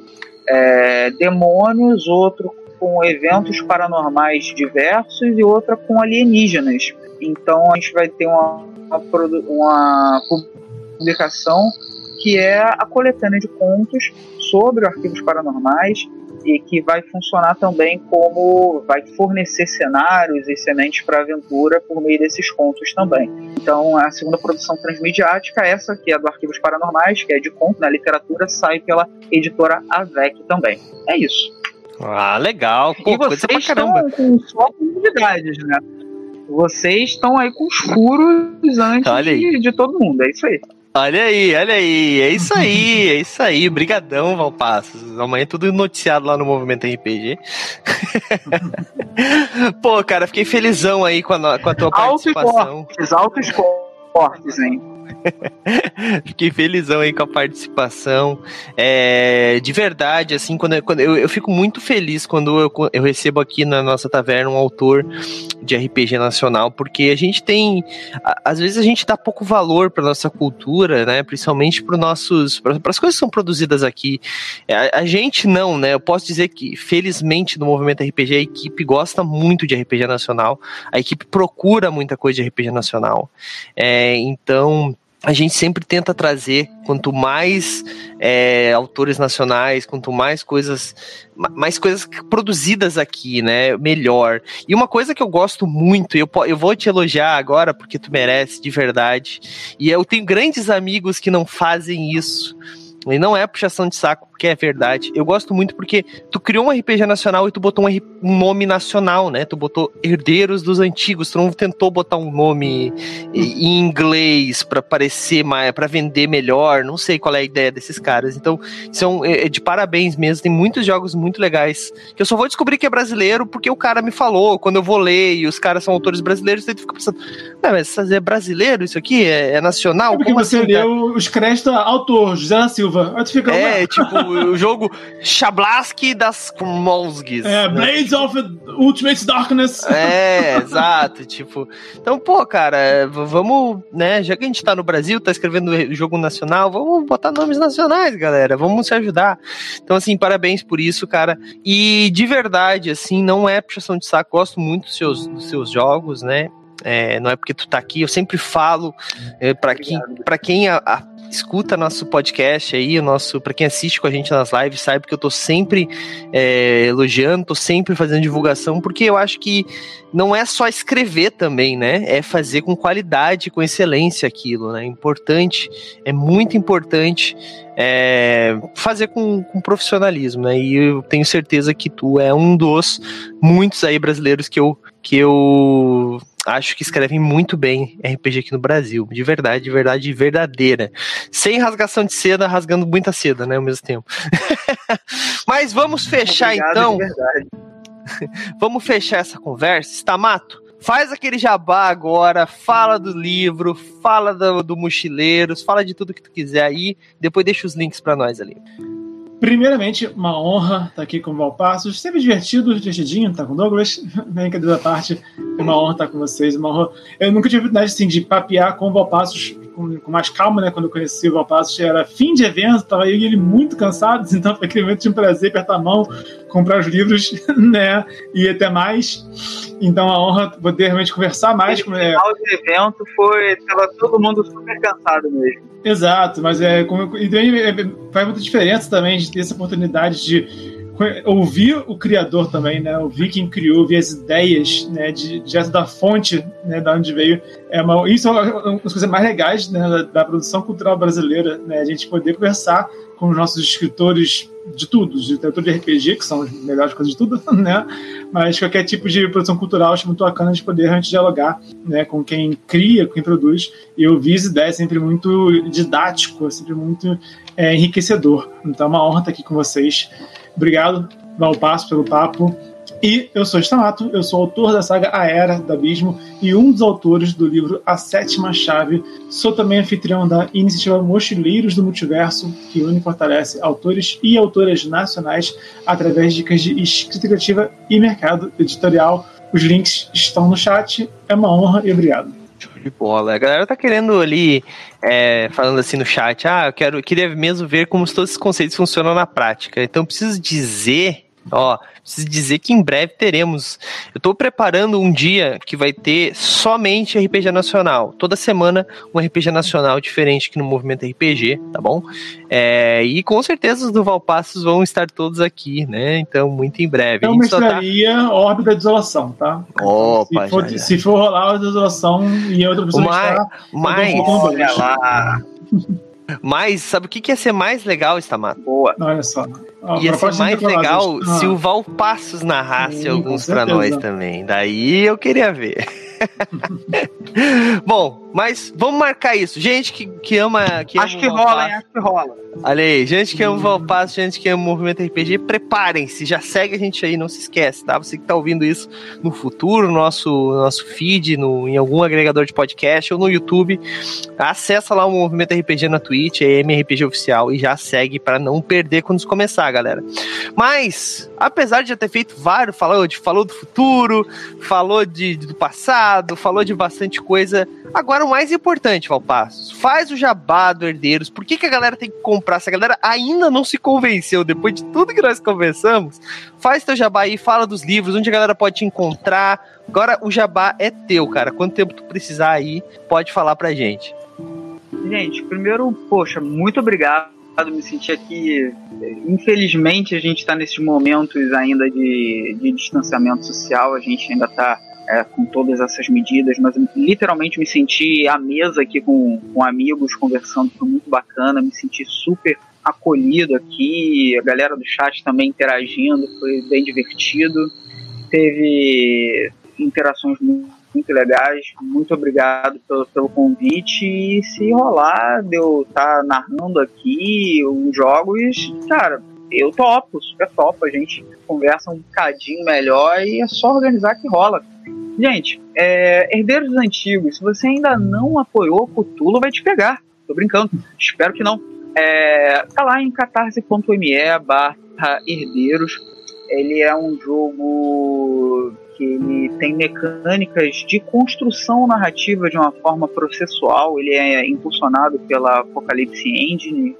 é, demônios, outro com eventos paranormais diversos e outra com alienígenas. Então a gente vai ter uma, uma, uma publicação que é a coletânea de contos sobre arquivos paranormais e que vai funcionar também como vai fornecer cenários e sementes para aventura por meio desses contos também. Então, a segunda produção transmediática, essa que é do Arquivos Paranormais, que é de conto na literatura, sai pela editora Avec também. É isso. Ah, legal. Pô, e vocês estão com só novidades, né? Vocês estão aí com os furos antes de, de todo mundo, é isso aí. Olha aí, olha aí, é isso aí, é isso aí. Brigadão, Valpassos. Amanhã é tudo noticiado lá no Movimento RPG. Pô, cara, fiquei felizão aí com a, com a tua Alto participação. Altos cortes, hein? Fiquei felizão aí com a participação. É, de verdade, assim, quando, eu, quando eu, eu, fico muito feliz quando eu, eu recebo aqui na nossa taverna um autor de RPG nacional, porque a gente tem. Às vezes a gente dá pouco valor para nossa cultura, né? Principalmente para nossos. para as coisas que são produzidas aqui. É, a, a, gente não, né? Eu posso dizer que, felizmente, no movimento RPG, a equipe gosta muito de RPG nacional. A equipe procura muita coisa de RPG nacional. É, então a gente sempre tenta trazer quanto mais é, autores nacionais, quanto mais coisas, mais coisas produzidas aqui, né, melhor. E uma coisa que eu gosto muito, eu, eu vou te elogiar agora porque tu merece de verdade. E eu tenho grandes amigos que não fazem isso. E não é puxação de saco, porque é verdade. Eu gosto muito porque tu criou um RPG nacional e tu botou um, um nome nacional, né? Tu botou Herdeiros dos Antigos, tu não tentou botar um nome em inglês para parecer mais, para vender melhor. Não sei qual é a ideia desses caras. Então, são é, é, de parabéns mesmo. Tem muitos jogos muito legais que eu só vou descobrir que é brasileiro porque o cara me falou. Quando eu vou ler e os caras são autores brasileiros, você fica pensando, mas é brasileiro isso aqui? É, é nacional? É porque Como você assim, leu os créditos autor, José da Silva. Aí tu fica, é, tipo, o jogo Chablaski das Krmolskis. É, né? Blades né? of Ultimate Darkness. É, exato, tipo. Então, pô, cara, vamos, né, já que a gente tá no Brasil, tá escrevendo jogo nacional, vamos botar nomes nacionais, galera, vamos se ajudar. Então, assim, parabéns por isso, cara. E de verdade, assim, não é puxação de saco, gosto muito dos seus, dos seus jogos, né? É, não é porque tu tá aqui, eu sempre falo é, para quem, pra quem a, a escuta nosso podcast aí, o nosso, para quem assiste com a gente nas lives, sabe que eu tô sempre é, elogiando, tô sempre fazendo divulgação, porque eu acho que não é só escrever também, né? É fazer com qualidade, com excelência aquilo, né? Importante, é muito importante é, fazer com, com profissionalismo, né? E eu tenho certeza que tu é um dos muitos aí brasileiros que eu que eu acho que escrevem muito bem RPG aqui no Brasil. De verdade, de verdade verdadeira. Sem rasgação de seda, rasgando muita seda, né? Ao mesmo tempo. Mas vamos fechar Obrigado, então. vamos fechar essa conversa. Stamato, faz aquele jabá agora, fala do livro, fala do, do Mochileiros, fala de tudo que tu quiser aí, depois deixa os links para nós ali. Primeiramente, uma honra estar aqui com o Valpassos. Sempre divertido, divertidinho estar com o Douglas. Brincadeira da parte, uma honra estar com vocês. Uma honra. Eu nunca tive a oportunidade assim, de papear com o Valpassos com, com, mais calma, né? Quando eu conheci o Valpassos, era fim de evento, estava eu e ele muito cansados, então foi aquele momento de um prazer apertar a mão, comprar os livros, né? E até mais. Então a honra poder realmente conversar mais com ele. O final do evento foi. Tava todo mundo super cansado mesmo. Exato, mas é, como, e também é, faz muita diferença também de ter essa oportunidade de ouvir o criador também, né? Ouvir quem criou, ouvir as ideias, né? De, direto da fonte, né? Da onde veio. É uma, isso é uma das coisas mais legais né, da, da produção cultural brasileira, né? A gente poder conversar com os nossos escritores de tudo, de literatura de RPG, que são as melhores coisas de tudo, né? Mas qualquer tipo de produção cultural, acho muito bacana de poder realmente dialogar né, com quem cria, com quem produz. E eu vi as ideias sempre muito didático, sempre muito é, enriquecedor. Então é uma honra estar aqui com vocês. Obrigado, Valpasso, pelo papo. E eu sou Stamato, eu sou autor da saga A Era do Abismo e um dos autores do livro A Sétima Chave. Sou também anfitrião da iniciativa Mochileiros do Multiverso, que une e fortalece autores e autoras nacionais através de dicas de escrita criativa e mercado editorial. Os links estão no chat. É uma honra e obrigado. De bola. A galera tá querendo ali, é, falando assim no chat, ah, eu quero, queria mesmo ver como todos esses conceitos funcionam na prática. Então, preciso dizer, ó, preciso dizer que em breve teremos. Eu estou preparando um dia que vai ter somente RPG nacional. Toda semana um RPG nacional diferente aqui no Movimento RPG, tá bom? É, e com certeza os do Valpassos vão estar todos aqui, né? Então, muito em breve. É uma mestraria tá... órbita de isolação, tá? Opa, se, for, já, já. se for rolar a isolação e outra pessoa Mas, está, mas olha lá. Mas sabe o que que ia ser mais legal, Stamato? Boa. Olha só. Ó, Ia ser mais legal Ah, se o Valpassos narrasse Sim, alguns certeza. nós também. Daí eu queria ver. Bom, mas vamos marcar isso. Gente que, que ama. Que Acho ama que rola, hein? Acho que rola. Olha aí, gente que ama o Valpasso, gente que ama o Movimento RPG, preparem-se, já segue a gente aí, não se esquece, tá? Você que tá ouvindo isso no futuro, no nosso, no nosso feed, no, em algum agregador de podcast ou no YouTube, acessa lá o Movimento RPG na Twitch, é MRPG Oficial, e já segue para não perder quando começar, galera. Mas, apesar de já ter feito vários, falou, de, falou do futuro, falou de, do passado, falou de bastante coisa, agora o mais importante, Valpassos, faz o jabá do Herdeiros, por que, que a galera tem que comprar? Se a galera ainda não se convenceu, depois de tudo que nós conversamos, faz teu jabá aí, fala dos livros, onde a galera pode te encontrar. Agora o jabá é teu, cara. Quanto tempo tu precisar aí, pode falar pra gente. Gente, primeiro, poxa, muito obrigado. Me senti aqui. Infelizmente, a gente está nesses momentos ainda de, de distanciamento social, a gente ainda está com todas essas medidas, mas literalmente me senti à mesa aqui com, com amigos, conversando, foi muito bacana, me senti super acolhido aqui, a galera do chat também interagindo, foi bem divertido. Teve interações muito, muito legais. Muito obrigado pelo, pelo convite. E se rolar de eu estar narrando aqui os jogos, cara, eu topo, super topo. A gente conversa um bocadinho melhor e é só organizar que rola. Gente, é, Herdeiros Antigos, se você ainda não apoiou o Cthulhu, vai te pegar. Tô brincando, espero que não. É, tá lá em catarse.me barra herdeiros. Ele é um jogo que ele tem mecânicas de construção narrativa de uma forma processual. Ele é impulsionado pela Apocalypse Engine,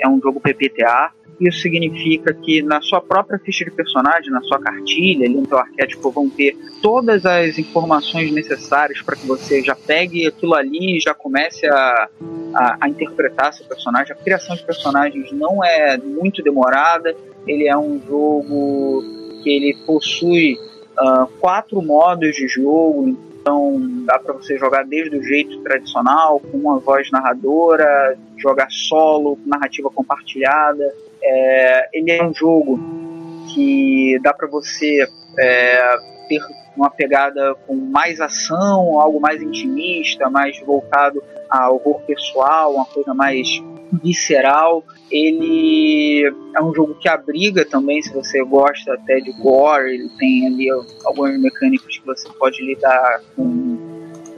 é um jogo PPTA. Isso significa que na sua própria ficha de personagem, na sua cartilha, ali no seu arquétipo, vão ter todas as informações necessárias para que você já pegue aquilo ali e já comece a, a, a, interpretar seu personagem. A criação de personagens não é muito demorada. Ele é um jogo que ele possui uh, quatro modos de jogo, então dá para você jogar desde o jeito tradicional, com uma voz narradora, jogar solo, narrativa compartilhada. É, ele é um jogo que dá para você é, ter uma pegada com mais ação, algo mais intimista, mais voltado ao horror pessoal, uma coisa mais visceral. Ele é um jogo que abriga também, se você gosta até de gore, ele tem ali algumas mecânicas que você pode lidar com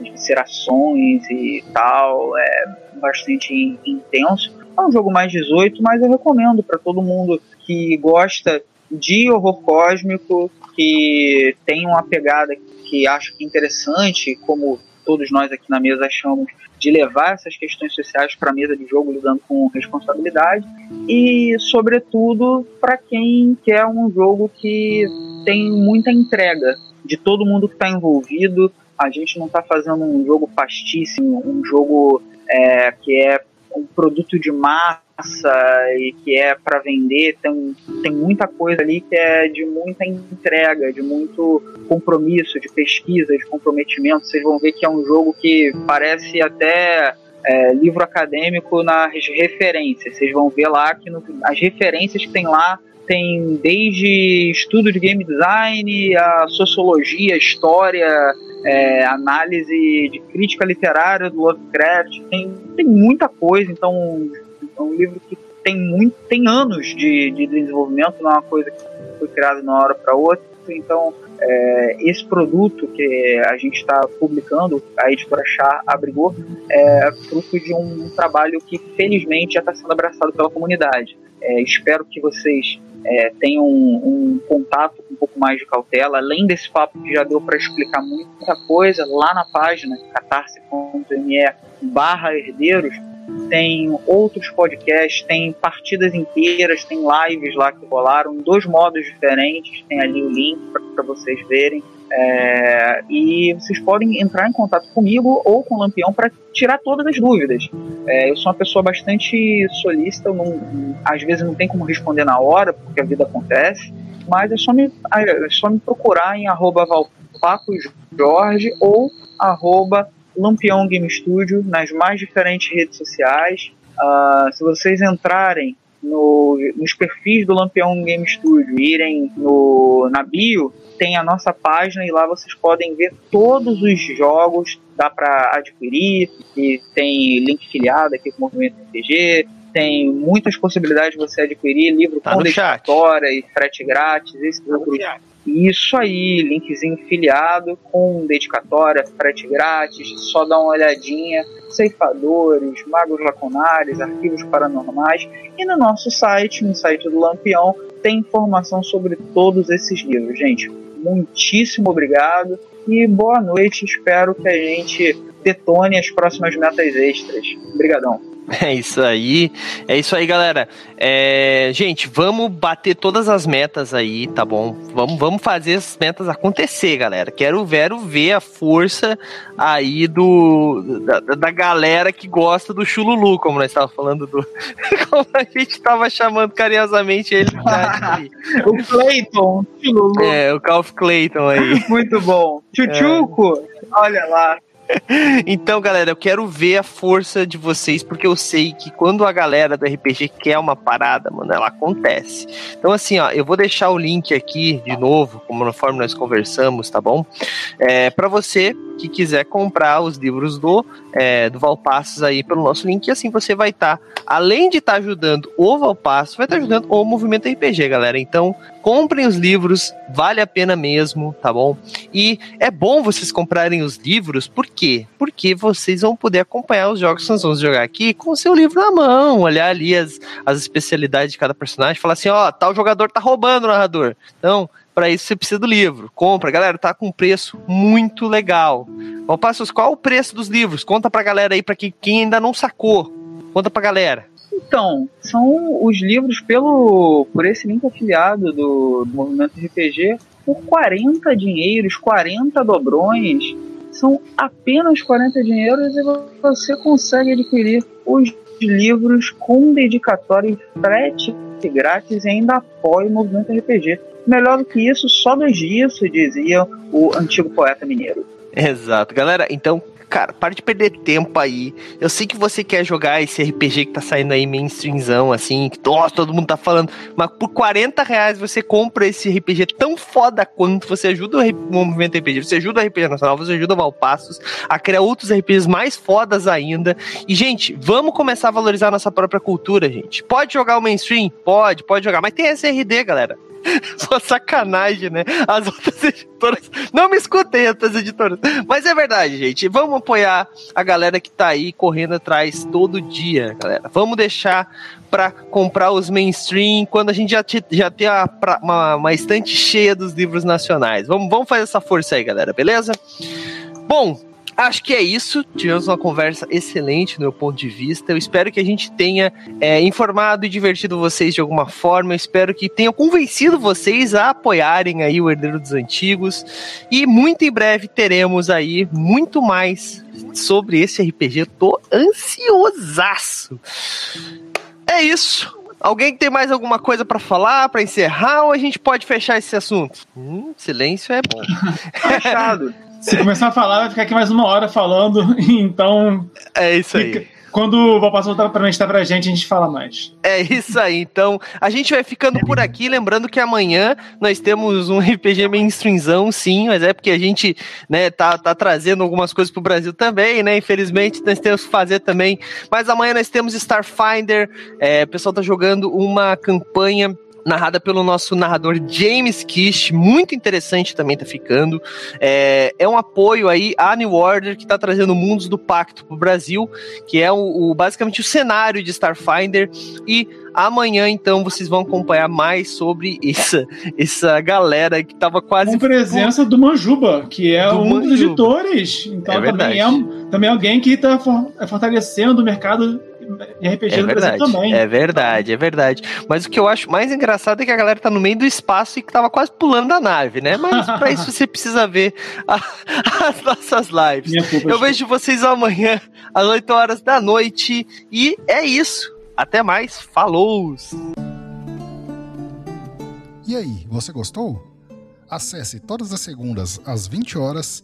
viscerações e tal, é bastante intenso. É um jogo mais 18, mas eu recomendo para todo mundo que gosta de horror cósmico, que tem uma pegada que acho interessante, como todos nós aqui na mesa achamos, de levar essas questões sociais para a mesa de jogo lidando com responsabilidade e, sobretudo, para quem quer um jogo que tem muita entrega de todo mundo que está envolvido. A gente não está fazendo um jogo pastíssimo, um jogo é, que é um produto de massa e que é para vender, tem, tem muita coisa ali que é de muita entrega, de muito compromisso, de pesquisa, de comprometimento. Vocês vão ver que é um jogo que parece até é, livro acadêmico nas referências. Vocês vão ver lá que no, as referências que tem lá tem desde estudo de game design, a sociologia, história, é, análise de crítica literária do Lovecraft, tem, tem muita coisa, então é um livro que tem muito, tem anos de, de desenvolvimento, não é uma coisa que foi criada de uma hora para outra, então é, esse produto que a gente está publicando, a editora Chá abrigou, é fruto de um trabalho que felizmente já está sendo abraçado pela comunidade. É, espero que vocês é, tenham um, um, contato com um pouco mais de cautela, além desse papo que já deu para explicar muita coisa, lá na página catarse.me barra herdeiros, tem outros podcasts, tem partidas inteiras, tem lives lá que rolaram, dois modos diferentes, tem ali o link para vocês verem. É, e vocês podem entrar em contato comigo ou com o Lampião para tirar todas as dúvidas. É, eu sou uma pessoa bastante solícita, não, às vezes não tem como responder na hora, porque a vida acontece, mas é só me, é só me procurar em arroba ou arroba Lampião Game Studio nas mais diferentes redes sociais. Uh, se vocês entrarem no, nos perfis do Lampião Game Studio, irem no, na bio, tem a nossa página e lá vocês podem ver todos os jogos, dá para adquirir, e tem link filiado aqui com o Movimento RPG, tem muitas possibilidades de você adquirir livro tá com dedicatória e frete grátis, esse tá. Isso aí, linkzinho filiado com dedicatória, frete grátis, só dá uma olhadinha, ceifadores, magos lacunares, arquivos paranormais. E no nosso site, no site do Lampião, tem informação sobre todos esses livros, gente muitíssimo obrigado e boa noite. Espero que a gente detone as próximas metas extras. Obrigadão. É isso aí, é isso aí, galera. É, gente, vamos bater todas as metas aí, tá bom? Vamos, vamos fazer as metas acontecer, galera. Quero, quero ver a força aí do da, da galera que gosta do Chululu, como nós estávamos falando do. como a gente estava chamando carinhosamente ele. o Clayton, Chululu. É, o Calf Clayton aí. Muito bom. Chuchuco, é. olha lá. então, galera, eu quero ver a força de vocês, porque eu sei que quando a galera do RPG quer uma parada, mano, ela acontece. Então, assim, ó, eu vou deixar o link aqui de novo, como conforme nós conversamos, tá bom? É, para você que quiser comprar os livros do, é, do Valpassos aí pelo nosso link, e assim você vai estar, tá, além de estar tá ajudando o Valpassos, vai estar tá ajudando o movimento RPG, galera. Então, comprem os livros, vale a pena mesmo, tá bom? E é bom vocês comprarem os livros, por quê? Porque vocês vão poder acompanhar os jogos que nós vamos jogar aqui com o seu livro na mão, olhar ali as, as especialidades de cada personagem, falar assim, ó, oh, tal jogador tá roubando o narrador. Então, para isso você precisa do livro. Compra, galera, tá com um preço muito legal. Valpassos, qual o preço dos livros? Conta pra galera aí, pra quem, quem ainda não sacou. Conta pra galera. Então, são os livros pelo por esse link afiliado do, do Movimento RPG por 40 dinheiros, 40 dobrões. São apenas 40 dinheiros e você consegue adquirir os livros com dedicatório e frete grátis e ainda apoia o Movimento RPG. Melhor do que isso, só nos disso, dizia o antigo poeta mineiro. Exato. Galera, então cara, para de perder tempo aí. Eu sei que você quer jogar esse RPG que tá saindo aí mainstreamzão, assim, que nossa, todo mundo tá falando, mas por 40 reais você compra esse RPG tão foda quanto você ajuda o movimento RPG, você ajuda o RPG Nacional, você ajuda o Valpassos a criar outros RPGs mais fodas ainda. E, gente, vamos começar a valorizar a nossa própria cultura, gente. Pode jogar o mainstream? Pode, pode jogar, mas tem SRD, galera. Só sacanagem, né? As outras editoras. Não me escutem, outras editoras. Mas é verdade, gente. Vamos apoiar a galera que tá aí correndo atrás todo dia, galera. Vamos deixar para comprar os mainstream quando a gente já, já tem a, uma, uma estante cheia dos livros nacionais. Vamos, vamos fazer essa força aí, galera, beleza? Bom, Acho que é isso. Tivemos uma conversa excelente do meu ponto de vista. Eu espero que a gente tenha é, informado e divertido vocês de alguma forma. Eu espero que tenha convencido vocês a apoiarem aí o Herdeiro dos Antigos. E muito em breve teremos aí muito mais sobre esse RPG. Eu tô ansiosaço. É isso. Alguém tem mais alguma coisa para falar, para encerrar, ou a gente pode fechar esse assunto? Hum, silêncio é bom. Fechado. Se começar a falar, vai ficar aqui mais uma hora falando, então. É isso aí. Fica- Quando o Valpasso voltar pra estar pra gente, a gente fala mais. É isso aí. Então, a gente vai ficando por aqui. Lembrando que amanhã nós temos um RPG mainstreamzão, sim, mas é porque a gente né, tá, tá trazendo algumas coisas pro Brasil também, né? Infelizmente, nós temos que fazer também. Mas amanhã nós temos Starfinder. É, o pessoal tá jogando uma campanha. Narrada pelo nosso narrador James Kish, muito interessante também tá ficando. É, é um apoio aí à New Order que tá trazendo Mundos do Pacto pro Brasil, que é o, o- basicamente o cenário de Starfinder. E amanhã, então, vocês vão acompanhar mais sobre essa, essa galera que tava quase. Com presença do Manjuba, que é Do um dos Manjuba. editores. Então É também, é, também é alguém que está fortalecendo o mercado RPG É no verdade, Brasil também. é verdade, é verdade. Mas o que eu acho mais engraçado é que a galera tá no meio do espaço e que tava quase pulando da nave, né? Mas pra isso você precisa ver a- as nossas lives. Culpa. Eu vejo vocês amanhã às 8 horas da noite e é isso. Até mais, falou! E aí, você gostou? Acesse todas as segundas às 20 horas